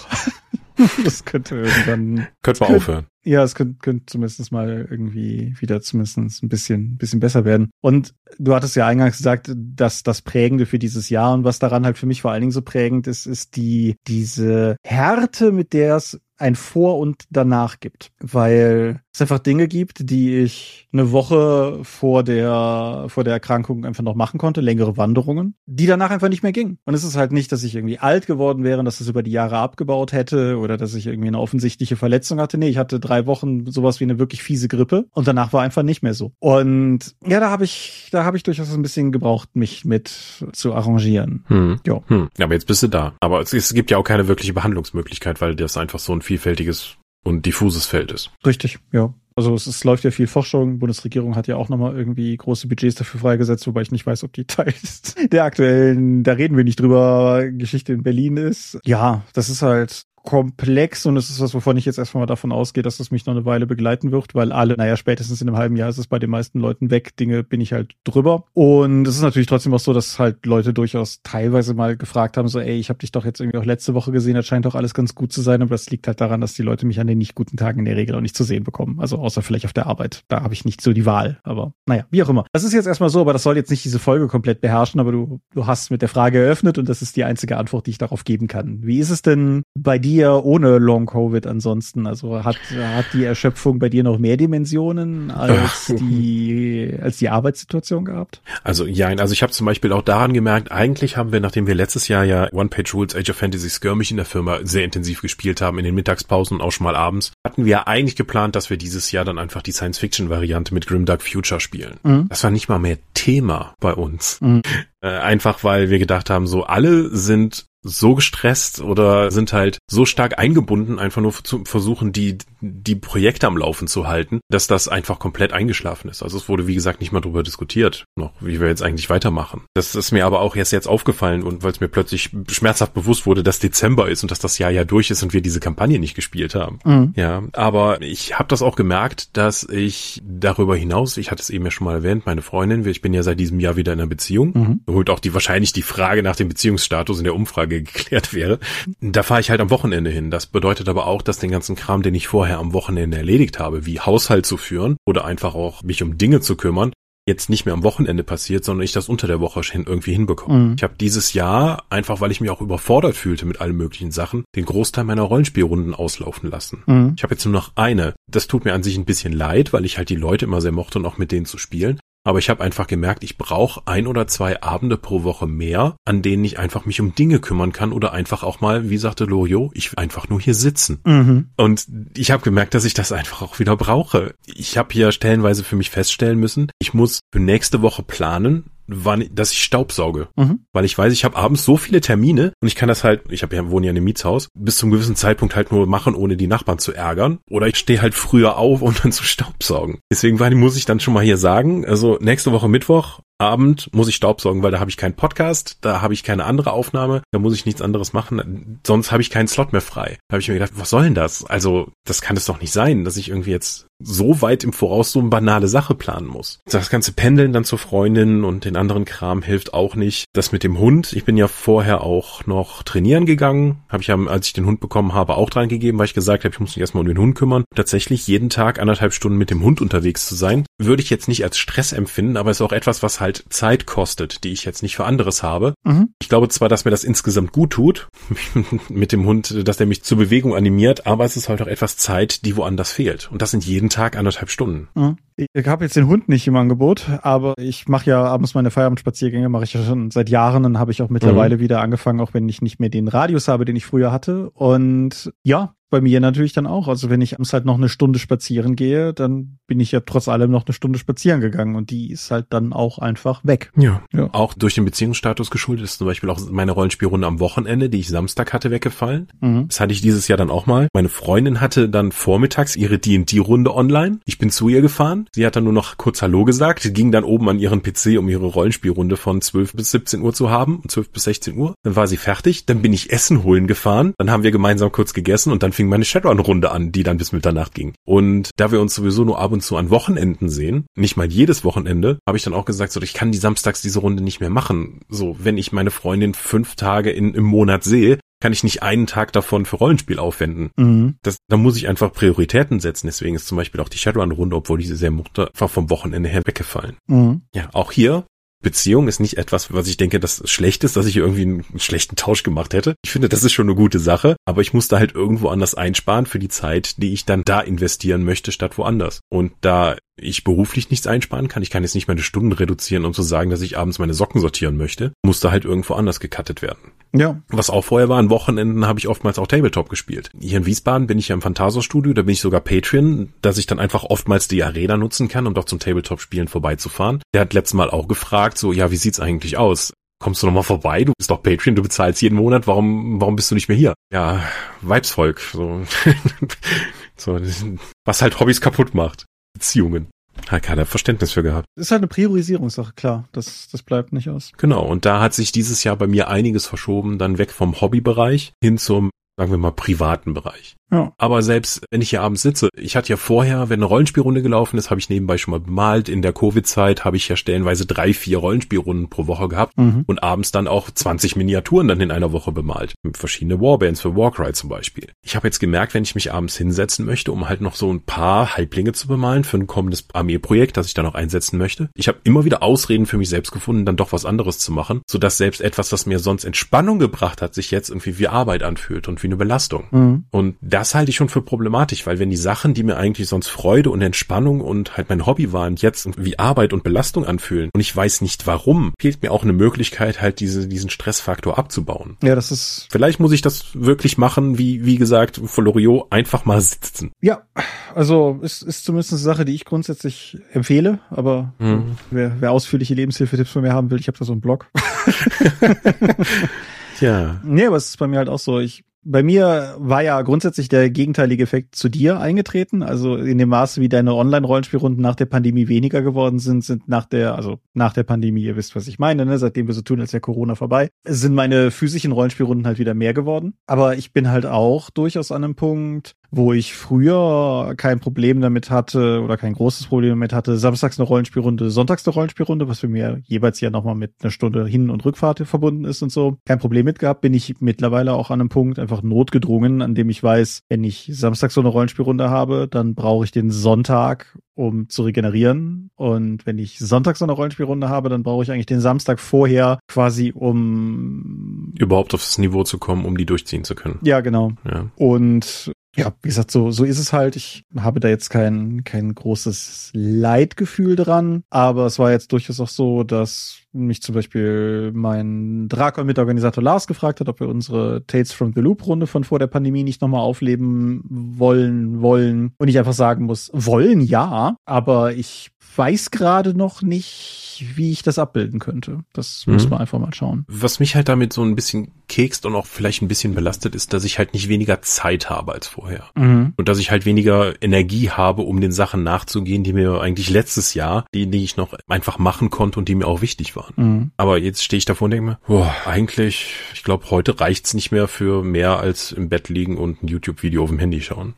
das könnte irgendwann. Könnte man aufhören. Ja, es könnte, könnte zumindest mal irgendwie wieder zumindest ein bisschen, bisschen besser werden. Und du hattest ja eingangs gesagt, dass das Prägende für dieses Jahr und was daran halt für mich vor allen Dingen so prägend ist, ist die, diese Härte, mit der es ein Vor und danach gibt, weil es einfach Dinge gibt, die ich eine Woche vor der vor der Erkrankung einfach noch machen konnte, längere Wanderungen, die danach einfach nicht mehr gingen. Und es ist halt nicht, dass ich irgendwie alt geworden wäre, dass es über die Jahre abgebaut hätte oder dass ich irgendwie eine offensichtliche Verletzung hatte. Nee, ich hatte drei Wochen sowas wie eine wirklich fiese Grippe und danach war einfach nicht mehr so. Und ja, da habe ich da habe ich durchaus ein bisschen gebraucht, mich mit zu arrangieren. Hm. Ja. Hm. Aber jetzt bist du da. Aber es, es gibt ja auch keine wirkliche Behandlungsmöglichkeit, weil das einfach so ein vielfältiges und diffuses Feld ist. Richtig, ja. Also es, es läuft ja viel Forschung. Die Bundesregierung hat ja auch nochmal irgendwie große Budgets dafür freigesetzt, wobei ich nicht weiß, ob die Teil der aktuellen, da reden wir nicht drüber, Geschichte in Berlin ist. Ja, das ist halt komplex und es ist was, wovon ich jetzt erstmal davon ausgehe, dass es mich noch eine Weile begleiten wird, weil alle, naja, spätestens in einem halben Jahr ist es bei den meisten Leuten weg. Dinge bin ich halt drüber. Und es ist natürlich trotzdem auch so, dass halt Leute durchaus teilweise mal gefragt haben, so, ey, ich habe dich doch jetzt irgendwie auch letzte Woche gesehen, das scheint doch alles ganz gut zu sein, aber das liegt halt daran, dass die Leute mich an den nicht guten Tagen in der Regel auch nicht zu sehen bekommen. Also außer vielleicht auf der Arbeit. Da habe ich nicht so die Wahl. Aber naja, wie auch immer. Das ist jetzt erstmal so, aber das soll jetzt nicht diese Folge komplett beherrschen, aber du, du hast mit der Frage eröffnet und das ist die einzige Antwort, die ich darauf geben kann. Wie ist es denn bei dir ohne Long Covid ansonsten? Also hat, hat die Erschöpfung bei dir noch mehr Dimensionen als die, als die Arbeitssituation gehabt? Also ja, also ich habe zum Beispiel auch daran gemerkt, eigentlich haben wir, nachdem wir letztes Jahr ja One Page Rules Age of Fantasy Skirmish in der Firma sehr intensiv gespielt haben, in den Mittagspausen und auch schon mal abends, hatten wir eigentlich geplant, dass wir dieses Jahr dann einfach die Science-Fiction-Variante mit Grimdark Future spielen. Mhm. Das war nicht mal mehr Thema bei uns. Mhm. Äh, einfach weil wir gedacht haben, so alle sind so gestresst oder sind halt so stark eingebunden, einfach nur zu versuchen, die, die Projekte am Laufen zu halten, dass das einfach komplett eingeschlafen ist. Also es wurde, wie gesagt, nicht mal darüber diskutiert, noch, wie wir jetzt eigentlich weitermachen. Das ist mir aber auch erst jetzt aufgefallen und weil es mir plötzlich schmerzhaft bewusst wurde, dass Dezember ist und dass das Jahr ja durch ist und wir diese Kampagne nicht gespielt haben. Mhm. Ja, aber ich habe das auch gemerkt, dass ich darüber hinaus, ich hatte es eben ja schon mal erwähnt, meine Freundin, ich bin ja seit diesem Jahr wieder in einer Beziehung, mhm. holt auch die wahrscheinlich die Frage nach dem Beziehungsstatus in der Umfrage Frage geklärt wäre. Da fahre ich halt am Wochenende hin. Das bedeutet aber auch, dass den ganzen Kram, den ich vorher am Wochenende erledigt habe, wie Haushalt zu führen oder einfach auch mich um Dinge zu kümmern, jetzt nicht mehr am Wochenende passiert, sondern ich das unter der Woche irgendwie hinbekomme. Mhm. Ich habe dieses Jahr, einfach weil ich mich auch überfordert fühlte mit allen möglichen Sachen, den Großteil meiner Rollenspielrunden auslaufen lassen. Mhm. Ich habe jetzt nur noch eine. Das tut mir an sich ein bisschen leid, weil ich halt die Leute immer sehr mochte und auch mit denen zu spielen. Aber ich habe einfach gemerkt, ich brauche ein oder zwei Abende pro Woche mehr, an denen ich einfach mich um Dinge kümmern kann oder einfach auch mal, wie sagte Lorio, ich will einfach nur hier sitzen. Mhm. Und ich habe gemerkt, dass ich das einfach auch wieder brauche. Ich habe hier stellenweise für mich feststellen müssen, ich muss für nächste Woche planen, wann, dass ich Staubsauge. Mhm. Weil ich weiß, ich habe abends so viele Termine und ich kann das halt, ich habe ja wohne ja in einem Mietshaus, bis zum gewissen Zeitpunkt halt nur machen, ohne die Nachbarn zu ärgern. Oder ich stehe halt früher auf, um dann zu Staubsaugen. Deswegen muss ich dann schon mal hier sagen, also nächste Woche Mittwoch Abend muss ich Staubsaugen, weil da habe ich keinen Podcast, da habe ich keine andere Aufnahme, da muss ich nichts anderes machen, sonst habe ich keinen Slot mehr frei. Da habe ich mir gedacht, was soll denn das? Also, das kann es doch nicht sein, dass ich irgendwie jetzt so weit im Voraus so eine banale Sache planen muss. Das ganze Pendeln dann zur Freundin und den anderen Kram hilft auch nicht. Das mit dem Hund, ich bin ja vorher auch noch trainieren gegangen, habe ich ja, als ich den Hund bekommen habe, auch dran gegeben, weil ich gesagt habe, ich muss mich erstmal um den Hund kümmern. Tatsächlich jeden Tag anderthalb Stunden mit dem Hund unterwegs zu sein, würde ich jetzt nicht als Stress empfinden, aber ist auch etwas, was halt Zeit kostet, die ich jetzt nicht für anderes habe. Mhm. Ich glaube zwar, dass mir das insgesamt gut tut, mit dem Hund, dass der mich zur Bewegung animiert, aber es ist halt auch etwas Zeit, die woanders fehlt. Und das sind jeden Tag anderthalb Stunden. Mhm. Ich habe jetzt den Hund nicht im Angebot, aber ich mache ja abends meine Feierabendspaziergänge, mache ich ja schon seit Jahren. Dann habe ich auch mittlerweile mhm. wieder angefangen, auch wenn ich nicht mehr den Radius habe, den ich früher hatte. Und ja, bei mir natürlich dann auch. Also wenn ich abends halt noch eine Stunde spazieren gehe, dann bin ich ja trotz allem noch eine Stunde spazieren gegangen und die ist halt dann auch einfach weg. Ja. ja. Auch durch den Beziehungsstatus geschuldet ist zum Beispiel auch meine Rollenspielrunde am Wochenende, die ich Samstag hatte, weggefallen. Mhm. Das hatte ich dieses Jahr dann auch mal. Meine Freundin hatte dann vormittags ihre D&D-Runde online. Ich bin zu ihr gefahren. Sie hat dann nur noch kurz Hallo gesagt. Ging dann oben an ihren PC, um ihre Rollenspielrunde von 12 bis 17 Uhr zu haben. 12 bis 16 Uhr. Dann war sie fertig. Dann bin ich Essen holen gefahren. Dann haben wir gemeinsam kurz gegessen und dann fing meine Shadowrun-Runde an, die dann bis Mitternacht ging. Und da wir uns sowieso nur ab und zu an Wochenenden sehen, nicht mal jedes Wochenende, habe ich dann auch gesagt, so, ich kann die samstags diese Runde nicht mehr machen. So, wenn ich meine Freundin fünf Tage in, im Monat sehe, kann ich nicht einen Tag davon für Rollenspiel aufwenden. Mhm. Das, da muss ich einfach Prioritäten setzen. Deswegen ist zum Beispiel auch die Shadowrun-Runde, obwohl diese sehr einfach vom Wochenende her weggefallen. Mhm. Ja, auch hier Beziehung ist nicht etwas, was ich denke, das schlecht ist, dass ich irgendwie einen schlechten Tausch gemacht hätte. Ich finde, das ist schon eine gute Sache, aber ich muss da halt irgendwo anders einsparen für die Zeit, die ich dann da investieren möchte, statt woanders. Und da ich beruflich nichts einsparen kann, ich kann jetzt nicht meine Stunden reduzieren, um zu sagen, dass ich abends meine Socken sortieren möchte, muss da halt irgendwo anders gecuttet werden. Ja. Was auch vorher war, an Wochenenden habe ich oftmals auch Tabletop gespielt. Hier in Wiesbaden bin ich ja im Phantasor-Studio, da bin ich sogar Patreon, dass ich dann einfach oftmals die Arena nutzen kann, um doch zum Tabletop-Spielen vorbeizufahren. Der hat letztes Mal auch gefragt, so, ja, wie sieht's eigentlich aus? Kommst du nochmal vorbei? Du bist doch Patreon, du bezahlst jeden Monat, warum, warum bist du nicht mehr hier? Ja, Weibsvolk, so. so was halt Hobbys kaputt macht. Beziehungen. Hat keiner Verständnis für gehabt. Ist halt eine Priorisierungssache, klar. Das, das bleibt nicht aus. Genau. Und da hat sich dieses Jahr bei mir einiges verschoben, dann weg vom Hobbybereich hin zum sagen wir mal, privaten Bereich. Ja. Aber selbst wenn ich hier abends sitze, ich hatte ja vorher, wenn eine Rollenspielrunde gelaufen ist, habe ich nebenbei schon mal bemalt. In der Covid-Zeit habe ich ja stellenweise drei, vier Rollenspielrunden pro Woche gehabt mhm. und abends dann auch 20 Miniaturen dann in einer Woche bemalt. Verschiedene Warbands für Warcry zum Beispiel. Ich habe jetzt gemerkt, wenn ich mich abends hinsetzen möchte, um halt noch so ein paar Halblinge zu bemalen für ein kommendes Armeeprojekt, das ich dann auch einsetzen möchte. Ich habe immer wieder Ausreden für mich selbst gefunden, dann doch was anderes zu machen, sodass selbst etwas, was mir sonst Entspannung gebracht hat, sich jetzt irgendwie wie Arbeit anfühlt und wie eine Belastung. Mhm. Und das halte ich schon für problematisch, weil wenn die Sachen, die mir eigentlich sonst Freude und Entspannung und halt mein Hobby waren, jetzt wie Arbeit und Belastung anfühlen und ich weiß nicht warum, fehlt mir auch eine Möglichkeit, halt diese, diesen Stressfaktor abzubauen. Ja, das ist. Vielleicht muss ich das wirklich machen, wie, wie gesagt, von Loriot einfach mal sitzen. Ja, also ist, ist zumindest eine Sache, die ich grundsätzlich empfehle, aber mhm. wer, wer ausführliche Lebenshilfetipps von mir haben will, ich habe da so einen Blog. Ja. Nee, aber es ist bei mir halt auch so. Ich bei mir war ja grundsätzlich der gegenteilige Effekt zu dir eingetreten. Also in dem Maße, wie deine Online-Rollenspielrunden nach der Pandemie weniger geworden sind, sind nach der, also nach der Pandemie, ihr wisst, was ich meine, ne? seitdem wir so tun, als wäre Corona vorbei, sind meine physischen Rollenspielrunden halt wieder mehr geworden. Aber ich bin halt auch durchaus an einem Punkt, wo ich früher kein Problem damit hatte oder kein großes Problem damit hatte, samstags eine Rollenspielrunde, sonntags eine Rollenspielrunde, was für mir jeweils ja nochmal mit einer Stunde Hin- und Rückfahrt verbunden ist und so. Kein Problem mit gehabt, bin ich mittlerweile auch an einem Punkt einfach notgedrungen, an dem ich weiß, wenn ich samstags so eine Rollenspielrunde habe, dann brauche ich den Sonntag, um zu regenerieren. Und wenn ich sonntags so eine Rollenspielrunde habe, dann brauche ich eigentlich den Samstag vorher quasi, um überhaupt aufs Niveau zu kommen, um die durchziehen zu können. Ja, genau. Ja. Und ja, wie gesagt, so, so ist es halt. Ich habe da jetzt kein, kein großes Leidgefühl dran, aber es war jetzt durchaus auch so, dass mich zum Beispiel mein Drakon-Mitorganisator Lars gefragt hat, ob wir unsere Tales from the Loop-Runde von vor der Pandemie nicht nochmal aufleben wollen, wollen. Und ich einfach sagen muss, wollen ja, aber ich weiß gerade noch nicht, wie ich das abbilden könnte. Das mhm. muss man einfach mal schauen. Was mich halt damit so ein bisschen kekst und auch vielleicht ein bisschen belastet ist, dass ich halt nicht weniger Zeit habe als vorher. Mhm. Und dass ich halt weniger Energie habe, um den Sachen nachzugehen, die mir eigentlich letztes Jahr, die, die ich noch einfach machen konnte und die mir auch wichtig waren. Mhm. Aber jetzt stehe ich davor und denke mir, boah, eigentlich, ich glaube, heute reicht's nicht mehr für mehr als im Bett liegen und ein YouTube-Video auf dem Handy schauen.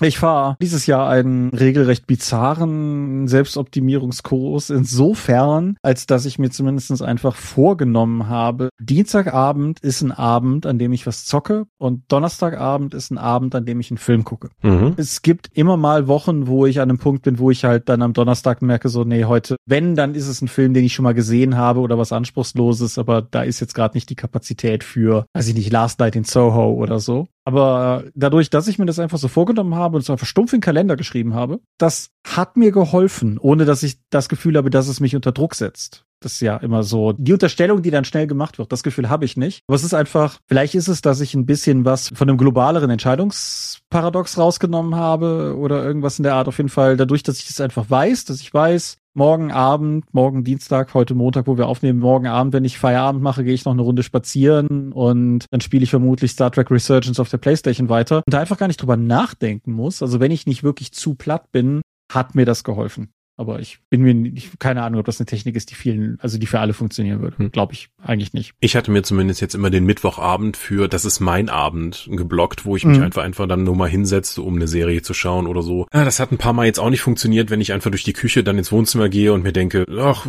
Ich fahre dieses Jahr einen regelrecht bizarren Selbstoptimierungskurs insofern, als dass ich mir zumindest einfach vorgenommen habe, Dienstagabend ist ein Abend, an dem ich was zocke und Donnerstagabend ist ein Abend, an dem ich einen Film gucke. Mhm. Es gibt immer mal Wochen, wo ich an einem Punkt bin, wo ich halt dann am Donnerstag merke, so, nee, heute, wenn, dann ist es ein Film, den ich schon mal gesehen habe oder was Anspruchsloses, aber da ist jetzt gerade nicht die Kapazität für, weiß ich nicht, Last Night in Soho oder so. Aber dadurch, dass ich mir das einfach so vorgenommen habe und es einfach stumpf in den Kalender geschrieben habe, das hat mir geholfen, ohne dass ich das Gefühl habe, dass es mich unter Druck setzt. Das ist ja immer so die Unterstellung, die dann schnell gemacht wird. Das Gefühl habe ich nicht. Aber es ist einfach, vielleicht ist es, dass ich ein bisschen was von einem globaleren Entscheidungsparadox rausgenommen habe oder irgendwas in der Art. Auf jeden Fall dadurch, dass ich es einfach weiß, dass ich weiß, morgen Abend, morgen Dienstag, heute Montag, wo wir aufnehmen, morgen Abend, wenn ich Feierabend mache, gehe ich noch eine Runde spazieren und dann spiele ich vermutlich Star Trek Resurgence auf der Playstation weiter und da einfach gar nicht drüber nachdenken muss. Also wenn ich nicht wirklich zu platt bin, hat mir das geholfen. Aber ich bin mir nicht, keine Ahnung, ob das eine Technik ist, die vielen, also die für alle funktionieren würde. Hm. Glaube ich eigentlich nicht. Ich hatte mir zumindest jetzt immer den Mittwochabend für, das ist mein Abend, geblockt, wo ich mich mhm. einfach einfach dann nur mal hinsetze, um eine Serie zu schauen oder so. Ja, das hat ein paar Mal jetzt auch nicht funktioniert, wenn ich einfach durch die Küche dann ins Wohnzimmer gehe und mir denke, ach,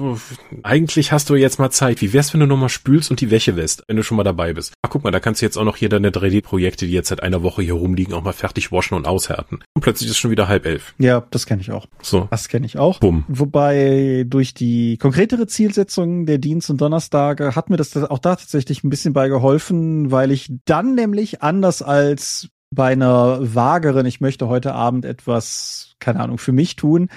eigentlich hast du jetzt mal Zeit. Wie wär's, wenn du nochmal spülst und die Wäsche wässt, wenn du schon mal dabei bist? Ach, guck mal, da kannst du jetzt auch noch hier deine 3D-Projekte, die jetzt seit einer Woche hier rumliegen, auch mal fertig waschen und aushärten. Und plötzlich ist schon wieder halb elf. Ja, das kenne ich auch. So. Das kenne ich auch auch. Bumm. Wobei durch die konkretere Zielsetzung der Dienst- und Donnerstage hat mir das auch da tatsächlich ein bisschen bei geholfen, weil ich dann nämlich anders als bei einer vageren, ich möchte heute Abend etwas, keine Ahnung, für mich tun,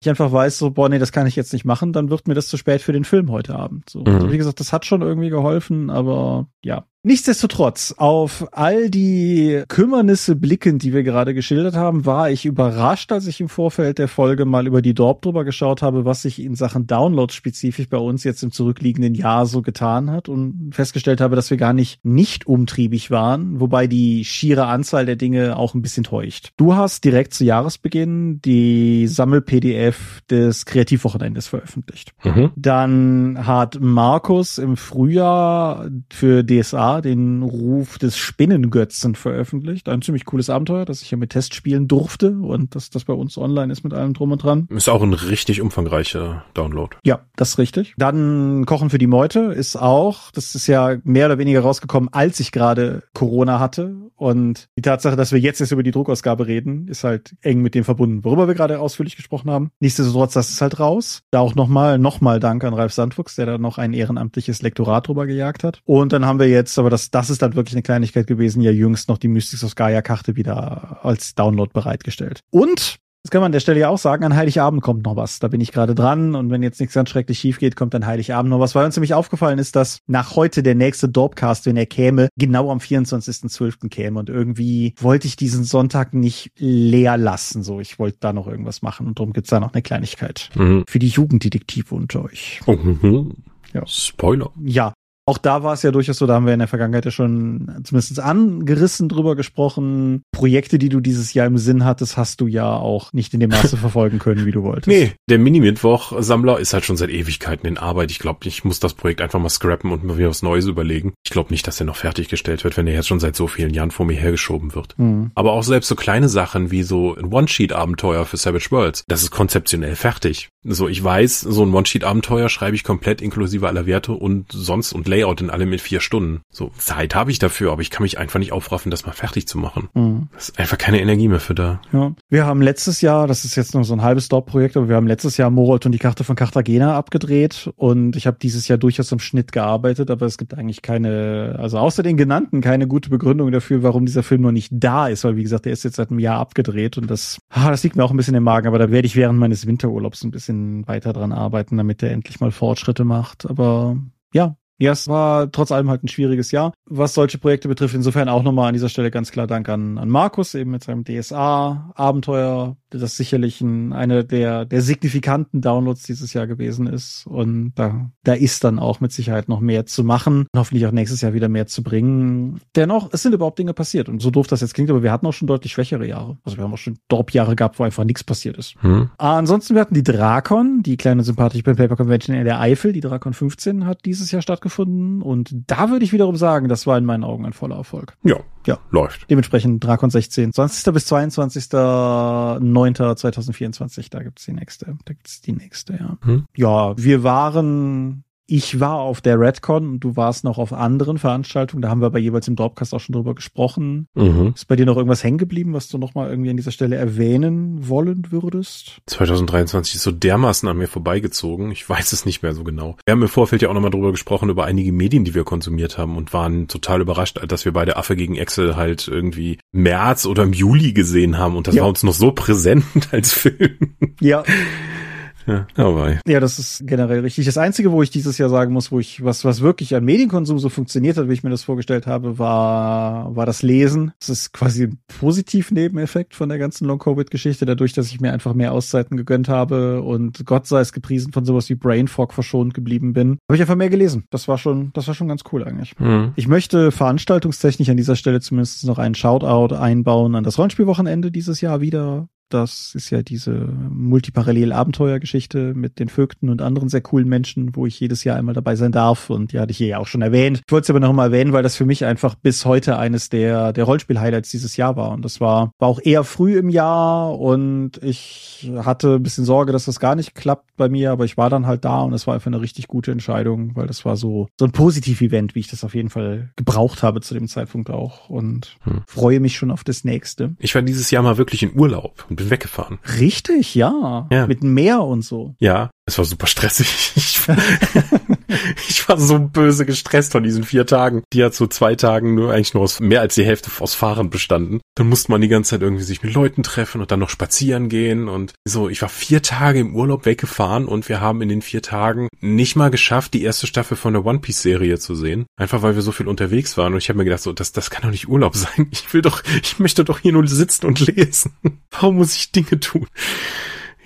ich einfach weiß, so, boah, nee, das kann ich jetzt nicht machen, dann wird mir das zu spät für den Film heute Abend. So. Mhm. Also wie gesagt, das hat schon irgendwie geholfen, aber ja, Nichtsdestotrotz, auf all die Kümmernisse blickend, die wir gerade geschildert haben, war ich überrascht, als ich im Vorfeld der Folge mal über die Dorp drüber geschaut habe, was sich in Sachen Downloads spezifisch bei uns jetzt im zurückliegenden Jahr so getan hat und festgestellt habe, dass wir gar nicht nicht umtriebig waren, wobei die schiere Anzahl der Dinge auch ein bisschen täuscht. Du hast direkt zu Jahresbeginn die Sammel-PDF des Kreativwochenendes veröffentlicht. Mhm. Dann hat Markus im Frühjahr für DSA den Ruf des Spinnengötzen veröffentlicht. Ein ziemlich cooles Abenteuer, das ich ja mit Test spielen durfte und dass das bei uns online ist mit allem drum und dran. Ist auch ein richtig umfangreicher Download. Ja, das ist richtig. Dann Kochen für die Meute ist auch, das ist ja mehr oder weniger rausgekommen, als ich gerade Corona hatte. Und die Tatsache, dass wir jetzt erst über die Druckausgabe reden, ist halt eng mit dem verbunden, worüber wir gerade ausführlich gesprochen haben. Nichtsdestotrotz, das ist halt raus. Da auch nochmal, nochmal Dank an Ralf Sandfuchs, der da noch ein ehrenamtliches Lektorat drüber gejagt hat. Und dann haben wir jetzt aber das, das ist dann wirklich eine Kleinigkeit gewesen, ja jüngst noch die Mystics of Gaia Karte wieder als Download bereitgestellt. Und das kann man an der Stelle ja auch sagen, an Heiligabend kommt noch was. Da bin ich gerade dran und wenn jetzt nichts ganz schrecklich schief geht, kommt an Heiligabend noch was. Weil uns nämlich aufgefallen ist, dass nach heute der nächste Dorpcast, wenn er käme, genau am 24.12. käme und irgendwie wollte ich diesen Sonntag nicht leer lassen. So, ich wollte da noch irgendwas machen und darum gibt's da noch eine Kleinigkeit mhm. für die Jugenddetektive unter euch. Oh, mhm. Ja. Spoiler. Ja, auch da war es ja durchaus so, da haben wir in der Vergangenheit ja schon zumindest angerissen drüber gesprochen. Projekte, die du dieses Jahr im Sinn hattest, hast du ja auch nicht in dem Maße verfolgen können, wie du wolltest. Nee, der Mini-Mittwoch-Sammler ist halt schon seit Ewigkeiten in Arbeit. Ich glaube, ich muss das Projekt einfach mal scrappen und mir was Neues überlegen. Ich glaube nicht, dass er noch fertiggestellt wird, wenn er jetzt schon seit so vielen Jahren vor mir hergeschoben wird. Mhm. Aber auch selbst so kleine Sachen wie so ein One-Sheet-Abenteuer für Savage Worlds, das ist konzeptionell fertig. So, ich weiß, so ein One-Sheet-Abenteuer schreibe ich komplett inklusive aller Werte und sonst und Layout in allem in vier Stunden. So, Zeit habe ich dafür, aber ich kann mich einfach nicht aufraffen, das mal fertig zu machen. Mhm. Das ist einfach keine Energie mehr für da. Ja. Wir haben letztes Jahr, das ist jetzt nur so ein halbes Dorp-Projekt, aber wir haben letztes Jahr Morold und die Karte von Cartagena abgedreht und ich habe dieses Jahr durchaus im Schnitt gearbeitet, aber es gibt eigentlich keine, also außer den genannten, keine gute Begründung dafür, warum dieser Film noch nicht da ist, weil wie gesagt, der ist jetzt seit einem Jahr abgedreht und das, ah, das liegt mir auch ein bisschen im Magen, aber da werde ich während meines Winterurlaubs ein bisschen weiter dran arbeiten, damit der endlich mal Fortschritte macht. Aber ja, ja, es war trotz allem halt ein schwieriges Jahr, was solche Projekte betrifft. Insofern auch nochmal an dieser Stelle ganz klar Dank an, an Markus, eben mit seinem DSA-Abenteuer, das sicherlich ein, eine der, der signifikanten Downloads dieses Jahr gewesen ist. Und da, da ist dann auch mit Sicherheit noch mehr zu machen und hoffentlich auch nächstes Jahr wieder mehr zu bringen. Dennoch, es sind überhaupt Dinge passiert. Und so doof das jetzt klingt, aber wir hatten auch schon deutlich schwächere Jahre. Also wir haben auch schon Dorp-Jahre gehabt, wo einfach nichts passiert ist. Hm. Ansonsten, wir hatten die Drakon, die kleine sympathische Pen Paper Convention in der Eifel. Die Drakon 15 hat dieses Jahr stattgefunden stattgefunden und da würde ich wiederum sagen, das war in meinen Augen ein voller Erfolg. Ja, ja, läuft. Dementsprechend Drakon 16, 20. bis 22.09.2024, da gibt's die nächste, da gibt's die nächste, ja. Hm. Ja, wir waren ich war auf der Redcon und du warst noch auf anderen Veranstaltungen. Da haben wir aber jeweils im Dropcast auch schon drüber gesprochen. Mhm. Ist bei dir noch irgendwas hängen geblieben, was du noch mal irgendwie an dieser Stelle erwähnen wollen würdest? 2023 ist so dermaßen an mir vorbeigezogen. Ich weiß es nicht mehr so genau. Wir haben im Vorfeld ja auch noch mal drüber gesprochen, über einige Medien, die wir konsumiert haben und waren total überrascht, dass wir beide Affe gegen Excel halt irgendwie März oder im Juli gesehen haben und das ja. war uns noch so präsent als Film. Ja. Ja, aber ja, das ist generell richtig. Das Einzige, wo ich dieses Jahr sagen muss, wo ich, was, was wirklich an Medienkonsum so funktioniert hat, wie ich mir das vorgestellt habe, war, war das Lesen. Das ist quasi ein Positiv-Nebeneffekt von der ganzen Long-Covid-Geschichte, dadurch, dass ich mir einfach mehr Auszeiten gegönnt habe und Gott sei es gepriesen von sowas wie Brain Fog verschont geblieben bin. Habe ich einfach mehr gelesen. Das war schon, das war schon ganz cool eigentlich. Mhm. Ich möchte veranstaltungstechnisch an dieser Stelle zumindest noch einen Shoutout einbauen an das Rollenspielwochenende dieses Jahr wieder das ist ja diese Multiparallel-Abenteuergeschichte mit den Vögten und anderen sehr coolen Menschen, wo ich jedes Jahr einmal dabei sein darf. Und die hatte ich hier ja auch schon erwähnt. Ich wollte es aber noch mal erwähnen, weil das für mich einfach bis heute eines der, der Rollenspiel-Highlights dieses Jahr war. Und das war, war auch eher früh im Jahr und ich hatte ein bisschen Sorge, dass das gar nicht klappt bei mir, aber ich war dann halt da und es war einfach eine richtig gute Entscheidung, weil das war so, so ein Positiv-Event, wie ich das auf jeden Fall gebraucht habe zu dem Zeitpunkt auch und hm. freue mich schon auf das nächste. Ich war dieses Jahr mal wirklich in Urlaub und bin weggefahren. Richtig, ja. ja. Mit Meer und so. Ja, es war super stressig. Ich war, ich war so böse gestresst von diesen vier Tagen, die ja zu zwei Tagen nur eigentlich nur aus mehr als die Hälfte aus Fahren bestanden. Dann musste man die ganze Zeit irgendwie sich mit Leuten treffen und dann noch spazieren gehen und so. Ich war vier Tage im Urlaub weggefahren und wir haben in den vier Tagen nicht mal geschafft, die erste Staffel von der One Piece Serie zu sehen. Einfach weil wir so viel unterwegs waren und ich habe mir gedacht, so, das, das kann doch nicht Urlaub sein. Ich will doch, ich möchte doch hier nur sitzen und lesen. Warum muss ich Dinge tun?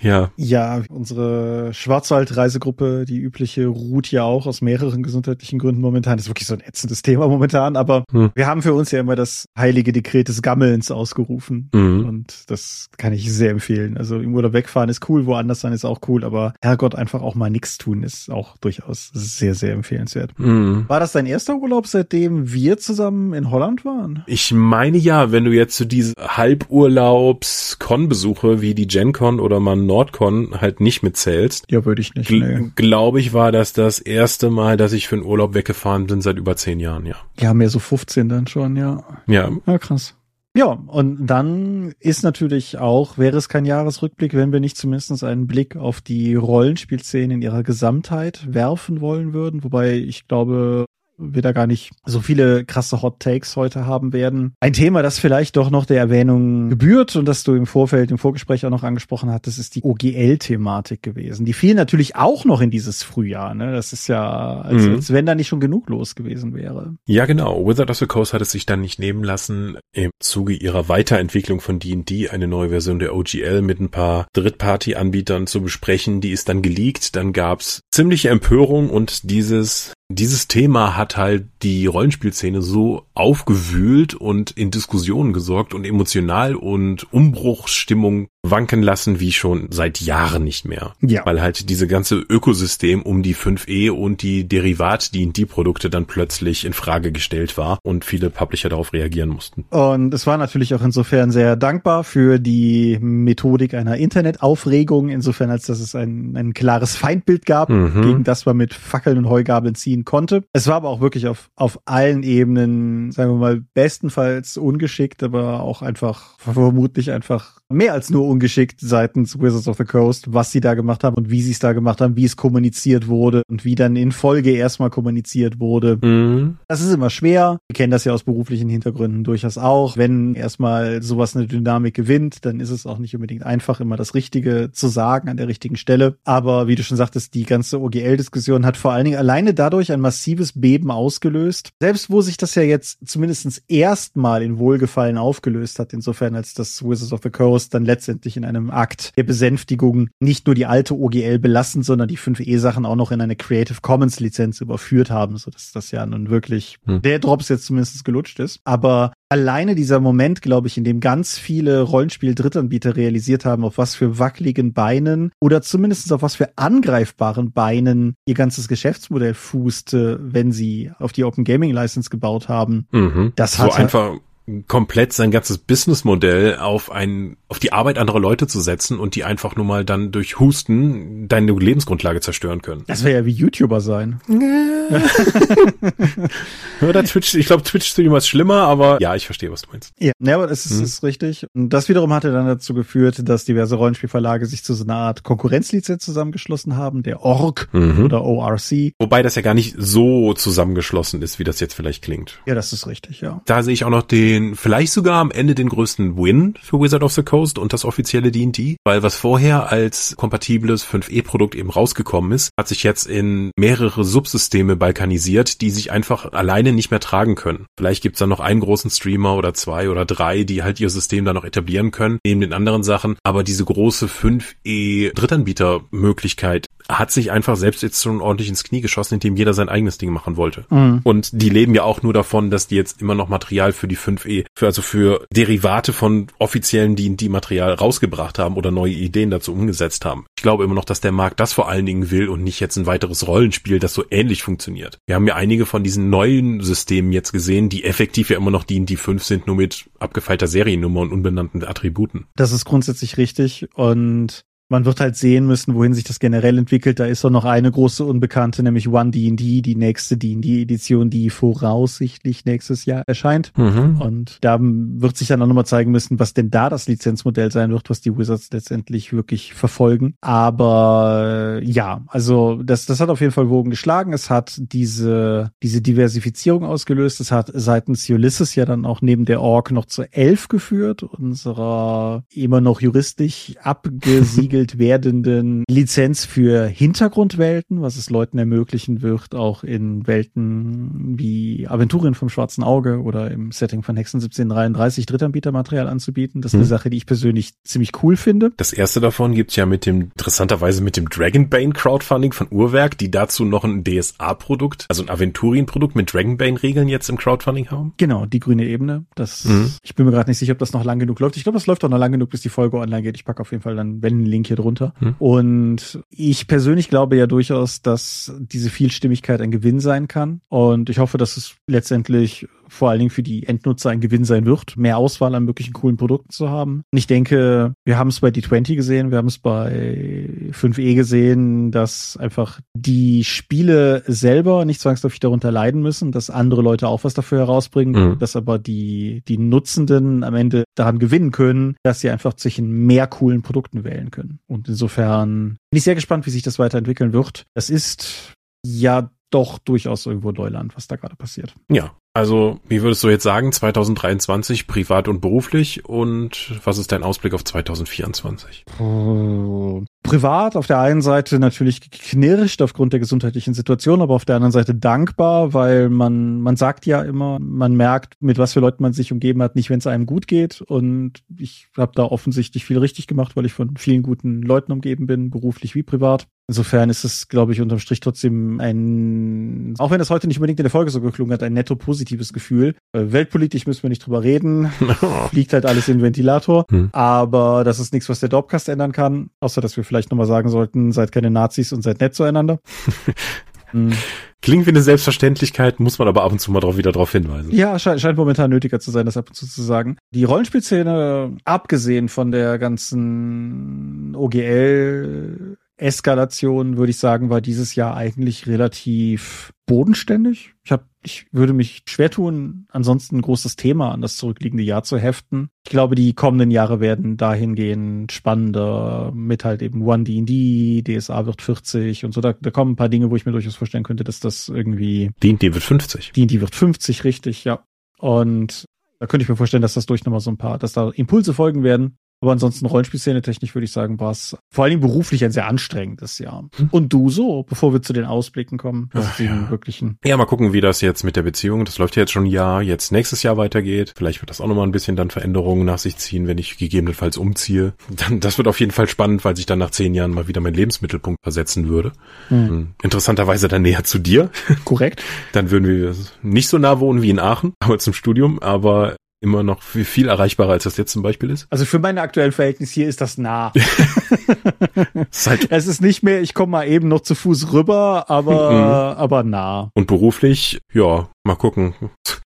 Ja. Ja, unsere Schwarzwald-Reisegruppe, die übliche, ruht ja auch aus mehreren gesundheitlichen Gründen momentan. Das ist wirklich so ein ätzendes Thema momentan, aber hm. wir haben für uns ja immer das heilige Dekret des Gammelns ausgerufen. Mhm. Und das kann ich sehr empfehlen. Also im Urlaub wegfahren ist cool, woanders sein ist auch cool, aber Herrgott, einfach auch mal nichts tun ist auch durchaus sehr, sehr empfehlenswert. Mhm. War das dein erster Urlaub, seitdem wir zusammen in Holland waren? Ich meine ja, wenn du jetzt zu so diese Halburlaubs-Con-Besuche wie die GenCon oder man Nordcon halt nicht mitzählst. Ja, würde ich nicht. Nee. Glaube ich, war das das erste Mal, dass ich für einen Urlaub weggefahren bin seit über zehn Jahren, ja. Ja, mehr so 15 dann schon, ja. Ja. Ja, krass. Ja, und dann ist natürlich auch, wäre es kein Jahresrückblick, wenn wir nicht zumindest einen Blick auf die Rollenspielszene in ihrer Gesamtheit werfen wollen würden. Wobei ich glaube, wir da gar nicht so viele krasse Hot Takes heute haben werden. Ein Thema, das vielleicht doch noch der Erwähnung gebührt und das du im Vorfeld, im Vorgespräch auch noch angesprochen hattest, ist die OGL-Thematik gewesen. Die fiel natürlich auch noch in dieses Frühjahr. Ne? Das ist ja, als, mhm. als wenn da nicht schon genug los gewesen wäre. Ja, genau. Wizard of the Coast hat es sich dann nicht nehmen lassen, im Zuge ihrer Weiterentwicklung von D&D eine neue Version der OGL mit ein paar Drittparty-Anbietern zu besprechen. Die ist dann geleakt. Dann gab's ziemliche Empörung und dieses dieses Thema hat halt die Rollenspielszene so aufgewühlt und in Diskussionen gesorgt und emotional und Umbruchsstimmung wanken lassen wie schon seit Jahren nicht mehr. Ja. Weil halt diese ganze Ökosystem um die 5E und die Derivat, die in die Produkte dann plötzlich in Frage gestellt war und viele Publisher darauf reagieren mussten. Und es war natürlich auch insofern sehr dankbar für die Methodik einer Internetaufregung, insofern als dass es ein, ein klares Feindbild gab, mhm. gegen das man mit Fackeln und Heugabeln ziehen konnte. Es war aber auch wirklich auf, auf allen Ebenen, sagen wir mal, bestenfalls ungeschickt, aber auch einfach vermutlich einfach mehr als nur ungeschickt seitens Wizards of the Coast, was sie da gemacht haben und wie sie es da gemacht haben, wie es kommuniziert wurde und wie dann in Folge erstmal kommuniziert wurde. Mhm. Das ist immer schwer. Wir kennen das ja aus beruflichen Hintergründen durchaus auch. Wenn erstmal sowas eine Dynamik gewinnt, dann ist es auch nicht unbedingt einfach, immer das Richtige zu sagen an der richtigen Stelle. Aber wie du schon sagtest, die ganze OGL-Diskussion hat vor allen Dingen alleine dadurch ein massives Beben ausgelöst. Selbst wo sich das ja jetzt zumindest erstmal in Wohlgefallen aufgelöst hat, insofern als das Wizards of the Coast dann letztendlich letztendlich in einem Akt der Besänftigung nicht nur die alte OGL belassen, sondern die 5e-Sachen auch noch in eine Creative Commons Lizenz überführt haben, so dass das ja nun wirklich hm. der Drops jetzt zumindest gelutscht ist. Aber alleine dieser Moment, glaube ich, in dem ganz viele Rollenspiel-Drittanbieter realisiert haben, auf was für wackeligen Beinen oder zumindest auf was für angreifbaren Beinen ihr ganzes Geschäftsmodell fußte, wenn sie auf die Open Gaming License gebaut haben. Mhm. Das so einfach komplett sein ganzes Businessmodell auf ein, auf die Arbeit anderer Leute zu setzen und die einfach nur mal dann durch Husten deine Lebensgrundlage zerstören können. Das wäre ja wie YouTuber sein. Oder Twitch, ich glaube Twitch-Streamer ist schlimmer, aber ja, ich verstehe, was du meinst. Ja, ja aber es ist, hm. ist richtig. Und das wiederum hatte dann dazu geführt, dass diverse Rollenspielverlage sich zu so einer Art Konkurrenzlizenz zusammengeschlossen haben, der ORG mhm. oder ORC. Wobei das ja gar nicht so zusammengeschlossen ist, wie das jetzt vielleicht klingt. Ja, das ist richtig, ja. Da sehe ich auch noch den den, vielleicht sogar am Ende den größten Win für Wizard of the Coast und das offizielle D&D, weil was vorher als kompatibles 5e-Produkt eben rausgekommen ist, hat sich jetzt in mehrere Subsysteme balkanisiert, die sich einfach alleine nicht mehr tragen können. Vielleicht gibt's da noch einen großen Streamer oder zwei oder drei, die halt ihr System da noch etablieren können, neben den anderen Sachen, aber diese große 5e Drittanbieter-Möglichkeit hat sich einfach selbst jetzt schon ordentlich ins Knie geschossen, indem jeder sein eigenes Ding machen wollte. Mhm. Und die leben ja auch nur davon, dass die jetzt immer noch Material für die 5e, für, also für Derivate von offiziellen D&D-Material rausgebracht haben oder neue Ideen dazu umgesetzt haben. Ich glaube immer noch, dass der Markt das vor allen Dingen will und nicht jetzt ein weiteres Rollenspiel, das so ähnlich funktioniert. Wir haben ja einige von diesen neuen Systemen jetzt gesehen, die effektiv ja immer noch D&D 5 sind, nur mit abgefeilter Seriennummer und unbenannten Attributen. Das ist grundsätzlich richtig und man wird halt sehen müssen, wohin sich das generell entwickelt. Da ist doch noch eine große Unbekannte, nämlich One D&D, die nächste D&D-Edition, die voraussichtlich nächstes Jahr erscheint. Mhm. Und da wird sich dann auch nochmal zeigen müssen, was denn da das Lizenzmodell sein wird, was die Wizards letztendlich wirklich verfolgen. Aber äh, ja, also das, das hat auf jeden Fall Wogen geschlagen. Es hat diese, diese Diversifizierung ausgelöst. Es hat seitens Ulysses ja dann auch neben der Org noch zur Elf geführt, unserer immer noch juristisch abgesiegelt entwickelt werdenden Lizenz für Hintergrundwelten, was es Leuten ermöglichen wird, auch in Welten wie Aventurien vom Schwarzen Auge oder im Setting von Hexen 1733 Drittanbietermaterial anzubieten. Das ist hm. eine. Sache, die ich persönlich ziemlich cool finde. Das erste davon gibt's ja mit dem, interessanterweise mit dem Dragonbane Crowdfunding von Uhrwerk, die dazu noch ein DSA-Produkt, also ein Aventurienprodukt mit Dragonbane-Regeln jetzt im Crowdfunding haben. Genau, die grüne Ebene. Das, mhm. ich bin mir gerade nicht sicher, ob das noch lang genug läuft. Ich glaube, das läuft auch noch lang genug, bis die Folge online geht. Ich packe auf jeden Fall dann, wenn ein Link hier drunter. Hm. Und ich persönlich glaube ja durchaus, dass diese Vielstimmigkeit ein Gewinn sein kann. Und ich hoffe, dass es letztendlich vor allen Dingen für die Endnutzer ein Gewinn sein wird, mehr Auswahl an möglichen coolen Produkten zu haben. Und ich denke, wir haben es bei D20 gesehen, wir haben es bei 5e gesehen, dass einfach die Spiele selber nicht zwangsläufig darunter leiden müssen, dass andere Leute auch was dafür herausbringen, mhm. dass aber die, die Nutzenden am Ende daran gewinnen können, dass sie einfach zwischen mehr coolen Produkten wählen können. Und insofern bin ich sehr gespannt, wie sich das weiterentwickeln wird. Das ist ja doch durchaus irgendwo Neuland, was da gerade passiert. Ja, also, wie würdest du jetzt sagen, 2023 privat und beruflich und was ist dein Ausblick auf 2024? Oh, privat auf der einen Seite natürlich geknirscht aufgrund der gesundheitlichen Situation, aber auf der anderen Seite dankbar, weil man, man sagt ja immer, man merkt, mit was für Leuten man sich umgeben hat, nicht wenn es einem gut geht. Und ich habe da offensichtlich viel richtig gemacht, weil ich von vielen guten Leuten umgeben bin, beruflich wie privat. Insofern ist es, glaube ich, unterm Strich trotzdem ein, auch wenn das heute nicht unbedingt in der Folge so geklungen hat, ein netto positives Gefühl. Äh, weltpolitisch müssen wir nicht drüber reden. Fliegt halt alles in den Ventilator. Hm. Aber das ist nichts, was der Dorpcast ändern kann. Außer, dass wir vielleicht nochmal sagen sollten, seid keine Nazis und seid nett zueinander. hm. Klingt wie eine Selbstverständlichkeit, muss man aber ab und zu mal drauf, wieder darauf hinweisen. Ja, scheint, scheint momentan nötiger zu sein, das ab und zu zu sagen. Die Rollenspielszene, abgesehen von der ganzen OGL Eskalation, würde ich sagen, war dieses Jahr eigentlich relativ bodenständig. Ich hab, ich würde mich schwer tun, ansonsten ein großes Thema an das zurückliegende Jahr zu heften. Ich glaube, die kommenden Jahre werden dahingehend spannender mit halt eben One D&D, DSA wird 40 und so. Da, da kommen ein paar Dinge, wo ich mir durchaus vorstellen könnte, dass das irgendwie D&D wird 50. D&D wird 50, richtig, ja. Und da könnte ich mir vorstellen, dass das durch nochmal so ein paar, dass da Impulse folgen werden, Aber ansonsten Rollenspielszene technisch würde ich sagen, war es vor allen Dingen beruflich ein sehr anstrengendes Jahr. Hm. Und du so, bevor wir zu den Ausblicken kommen, was Ach, ja. wirklichen. Ja, mal gucken, wie das jetzt mit der Beziehung, das läuft ja jetzt schon ein Jahr, jetzt nächstes Jahr weitergeht. Vielleicht wird das auch nochmal ein bisschen dann Veränderungen nach sich ziehen, wenn ich gegebenenfalls umziehe. Dann, das wird auf jeden Fall spannend, weil sich dann nach zehn Jahren mal wieder mein Lebensmittelpunkt versetzen würde. Hm. Interessanterweise dann näher zu dir. Korrekt. dann würden wir nicht so nah wohnen wie in Aachen, aber zum Studium, aber immer noch viel, viel erreichbarer, als das jetzt zum Beispiel ist. Also für meine aktuellen Verhältnisse hier ist das nah. ist halt es ist nicht mehr, ich komme mal eben noch zu Fuß rüber, aber, mhm. aber nah. Und beruflich, ja, mal gucken.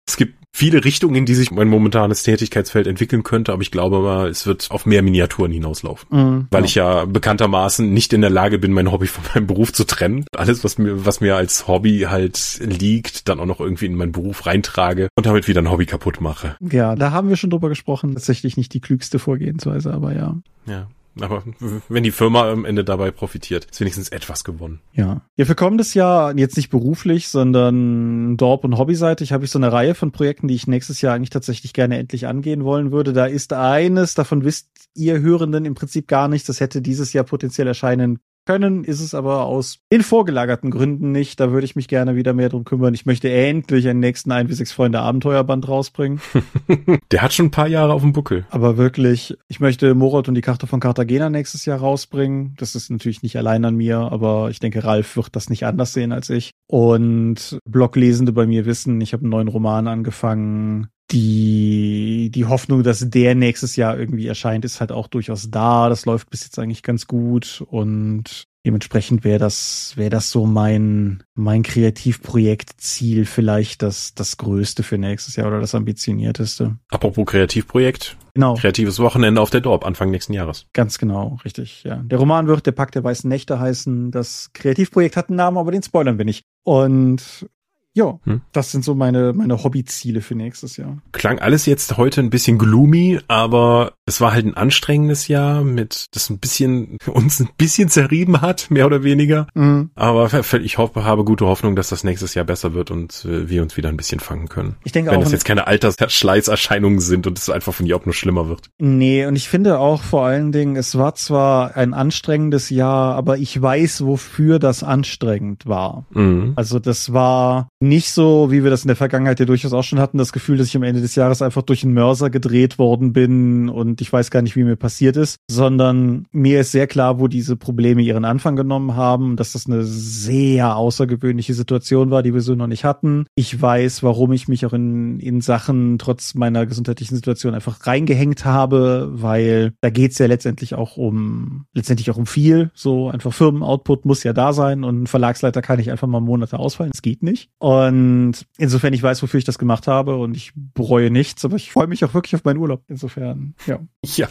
Es gibt viele Richtungen, in die sich mein momentanes Tätigkeitsfeld entwickeln könnte, aber ich glaube mal, es wird auf mehr Miniaturen hinauslaufen. Mhm, weil ja. ich ja bekanntermaßen nicht in der Lage bin, mein Hobby von meinem Beruf zu trennen. Alles, was mir, was mir als Hobby halt liegt, dann auch noch irgendwie in meinen Beruf reintrage und damit wieder ein Hobby kaputt mache. Ja, da haben wir schon drüber gesprochen. Tatsächlich nicht die klügste Vorgehensweise, aber ja. Ja. Aber wenn die Firma am Ende dabei profitiert, ist wenigstens etwas gewonnen. Ja. Ja, für kommendes Jahr, jetzt nicht beruflich, sondern Dorp- und Hobbyseitig, habe ich so eine Reihe von Projekten, die ich nächstes Jahr eigentlich tatsächlich gerne endlich angehen wollen würde. Da ist eines, davon wisst ihr Hörenden im Prinzip gar nicht, das hätte dieses Jahr potenziell erscheinen können, ist es aber aus den vorgelagerten Gründen nicht. Da würde ich mich gerne wieder mehr drum kümmern. Ich möchte endlich einen nächsten 1 wie 6 Freunde Abenteuerband rausbringen. Der hat schon ein paar Jahre auf dem Buckel. Aber wirklich, ich möchte Morat und die Karte von Cartagena nächstes Jahr rausbringen. Das ist natürlich nicht allein an mir, aber ich denke, Ralf wird das nicht anders sehen als ich. Und Bloglesende bei mir wissen, ich habe einen neuen Roman angefangen die, die Hoffnung, dass der nächstes Jahr irgendwie erscheint, ist halt auch durchaus da. Das läuft bis jetzt eigentlich ganz gut und dementsprechend wäre das, wäre das so mein, mein Kreativprojektziel vielleicht das, das größte für nächstes Jahr oder das ambitionierteste. Apropos Kreativprojekt. Genau. Kreatives Wochenende auf der Dorp Anfang nächsten Jahres. Ganz genau, richtig, ja. Der Roman wird Der Pakt der Weißen Nächte heißen. Das Kreativprojekt hat einen Namen, aber den spoilern wir nicht. Und ja, hm. das sind so meine, meine Hobbyziele für nächstes Jahr. Klang alles jetzt heute ein bisschen gloomy, aber es war halt ein anstrengendes Jahr mit, das ein bisschen, uns ein bisschen zerrieben hat, mehr oder weniger. Mhm. Aber ich hoffe, habe gute Hoffnung, dass das nächstes Jahr besser wird und äh, wir uns wieder ein bisschen fangen können. Ich denke Wenn auch. das jetzt keine Altersschleißerscheinungen sind und es einfach von Job nur schlimmer wird. Nee, und ich finde auch vor allen Dingen, es war zwar ein anstrengendes Jahr, aber ich weiß, wofür das anstrengend war. Mhm. Also das war nicht so, wie wir das in der Vergangenheit ja durchaus auch schon hatten, das Gefühl, dass ich am Ende des Jahres einfach durch einen Mörser gedreht worden bin und ich weiß gar nicht, wie mir passiert ist, sondern mir ist sehr klar, wo diese Probleme ihren Anfang genommen haben, dass das eine sehr außergewöhnliche Situation war, die wir so noch nicht hatten. Ich weiß, warum ich mich auch in, in Sachen trotz meiner gesundheitlichen Situation einfach reingehängt habe, weil da geht's ja letztendlich auch um, letztendlich auch um viel. So einfach Firmenoutput muss ja da sein und ein Verlagsleiter kann nicht einfach mal Monate ausfallen. Es geht nicht. Und insofern, ich weiß, wofür ich das gemacht habe und ich bereue nichts, aber ich freue mich auch wirklich auf meinen Urlaub. Insofern, ja. Ja.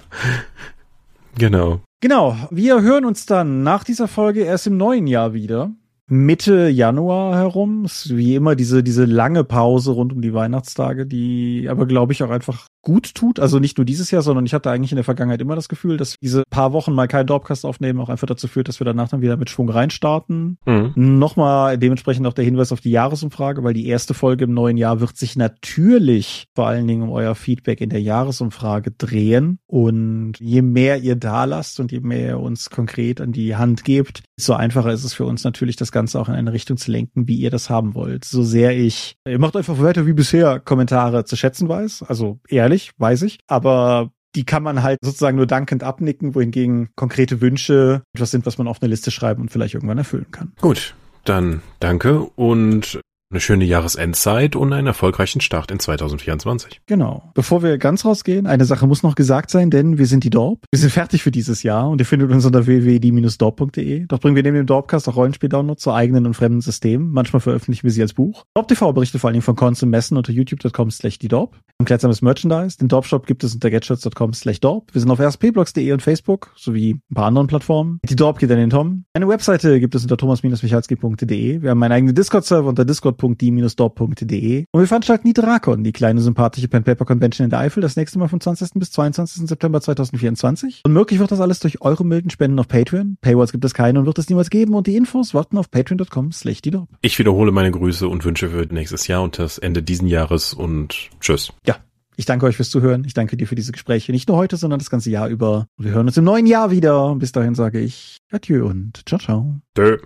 Genau. Genau. Wir hören uns dann nach dieser Folge erst im neuen Jahr wieder. Mitte Januar herum. Ist wie immer diese, diese lange Pause rund um die Weihnachtstage, die aber, glaube ich, auch einfach gut tut. Also nicht nur dieses Jahr, sondern ich hatte eigentlich in der Vergangenheit immer das Gefühl, dass diese paar Wochen mal keinen Dorpcast aufnehmen auch einfach dazu führt, dass wir danach dann wieder mit Schwung reinstarten. Mhm. Nochmal dementsprechend auch der Hinweis auf die Jahresumfrage, weil die erste Folge im neuen Jahr wird sich natürlich vor allen Dingen um euer Feedback in der Jahresumfrage drehen. Und je mehr ihr da lasst und je mehr ihr uns konkret an die Hand gebt, so einfacher ist es für uns natürlich, das Ganze auch in eine Richtung zu lenken, wie ihr das haben wollt. So sehr ich, ihr macht einfach weiter wie bisher Kommentare zu schätzen weiß, also ehrlich ehrlich, weiß ich. Aber die kann man halt sozusagen nur dankend abnicken, wohingegen konkrete Wünsche etwas sind, was man auf eine Liste schreiben und vielleicht irgendwann erfüllen kann. Gut, dann danke und eine schöne Jahresendzeit und einen erfolgreichen Start in 2024. Genau. Bevor wir ganz rausgehen, eine Sache muss noch gesagt sein, denn wir sind die Dorp. Wir sind fertig für dieses Jahr und ihr findet uns unter www.die-dorp.de. Dort bringen wir neben dem Dorpcast auch Rollenspiel-Downloads zu eigenen und fremden Systemen. Manchmal veröffentlichen wir sie als Buch. Dorp TV berichtet vor allen Dingen von Cons und Messen unter youtube.com slash die Dorp. Ein kleidsames Merchandise. Den Dorp-Shop gibt es unter getshirts.com slash Dorp. Wir sind auf rspblogs.de und Facebook sowie ein paar anderen Plattformen. Die Dorp geht an den Tom. Eine Webseite gibt es unter thomas-michalski.de. Wir haben einen eigenen Discord-Server unter discord www.die-dorp.de. Und wir veranstalten die Drakon, die kleine sympathische Pen Paper Convention in der Eifel, das nächste Mal vom 20. bis 22. September 2024. Und möglich wird das alles durch eure milden Spenden auf Patreon. Paywalls gibt es keine und wird es niemals geben und die Infos warten auf patreon.com slash Ich wiederhole meine Grüße und Wünsche für nächstes Jahr und das Ende diesen Jahres und tschüss. Ja, Ich danke euch fürs Zuhören. Ich danke dir für diese Gespräche. Nicht nur heute, sondern das ganze Jahr über. Wir hören uns im neuen Jahr wieder. Bis dahin sage ich Adieu und ciao, ciao. Dö.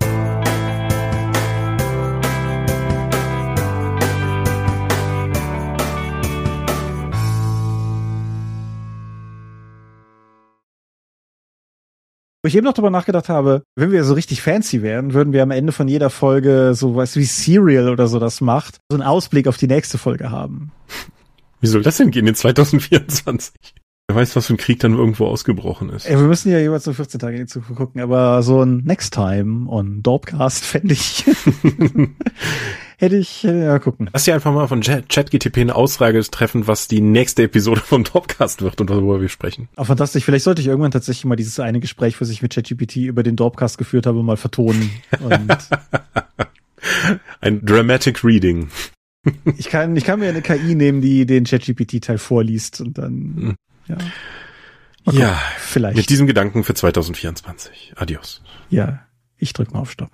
Wo ich eben noch drüber nachgedacht habe, wenn wir so richtig fancy wären, würden wir am Ende von jeder Folge so was wie Serial oder so das macht, so einen Ausblick auf die nächste Folge haben. Wie soll das denn gehen in 2024? Wer weiß, was für ein Krieg dann irgendwo ausgebrochen ist. Ey, wir müssen ja jeweils nur 14 Tage in die Zukunft gucken, aber so ein Next Time und Dorpcast fände ich. hätte ich, äh, ja, gucken. Lass dir einfach mal von ChatGTP eine Aussage treffen, was die nächste Episode vom Dorpcast wird und worüber wir sprechen. Ah, fantastisch. Vielleicht sollte ich irgendwann tatsächlich mal dieses eine Gespräch, was ich mit ChatGPT über den Dorpcast geführt habe, mal vertonen. ein Dramatic Reading. ich kann, ich kann mir eine KI nehmen, die den ChatGPT-Teil vorliest und dann hm. Ja. Okay, ja, vielleicht. Mit diesem Gedanken für 2024. Adios. Ja, ich drück mal auf Stopp.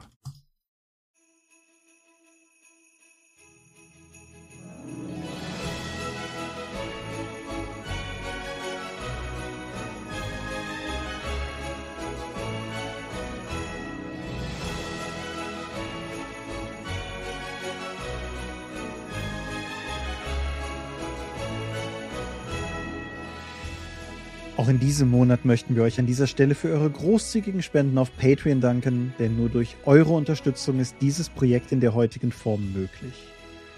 Auch in diesem Monat möchten wir euch an dieser Stelle für eure großzügigen Spenden auf Patreon danken, denn nur durch eure Unterstützung ist dieses Projekt in der heutigen Form möglich.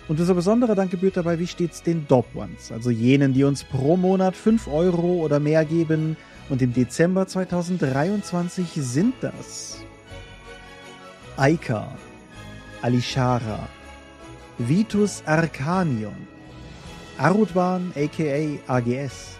Und unser besonderer Dank gebührt dabei wie stets den Dop Ones, also jenen, die uns pro Monat 5 Euro oder mehr geben. Und im Dezember 2023 sind das Aika, Alishara, Vitus Arcanion, Arudwan aka AGS,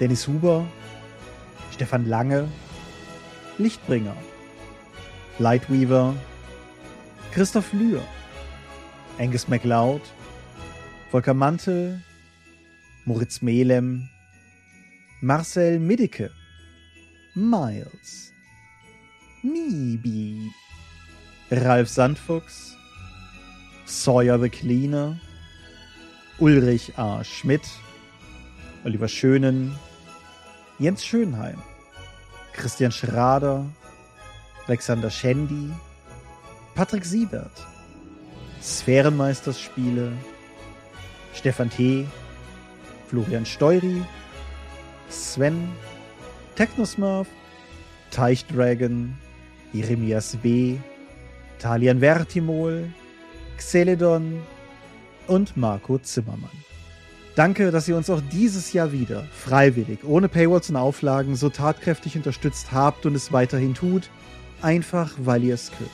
Dennis Huber, Stefan Lange, Lichtbringer, Lightweaver, Christoph Lühr, Angus MacLeod, Volker Mantel, Moritz Melem, Marcel Middeke, Miles, Nibi, Ralf Sandfuchs, Sawyer the Cleaner, Ulrich A. Schmidt, Oliver Schönen, Jens Schönheim, Christian Schrader, Alexander Schendi, Patrick Siebert, Sphärenmeisterspiele, Stefan T., Florian Steury, Sven, Technosmurf, Teichdragon, Jeremias B., Talian Vertimol, Xeledon und Marco Zimmermann. Danke, dass ihr uns auch dieses Jahr wieder freiwillig, ohne Paywalls und Auflagen, so tatkräftig unterstützt habt und es weiterhin tut, einfach weil ihr es könnt.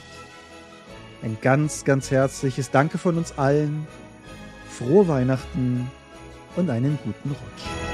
Ein ganz, ganz herzliches Danke von uns allen. Frohe Weihnachten und einen guten Rutsch.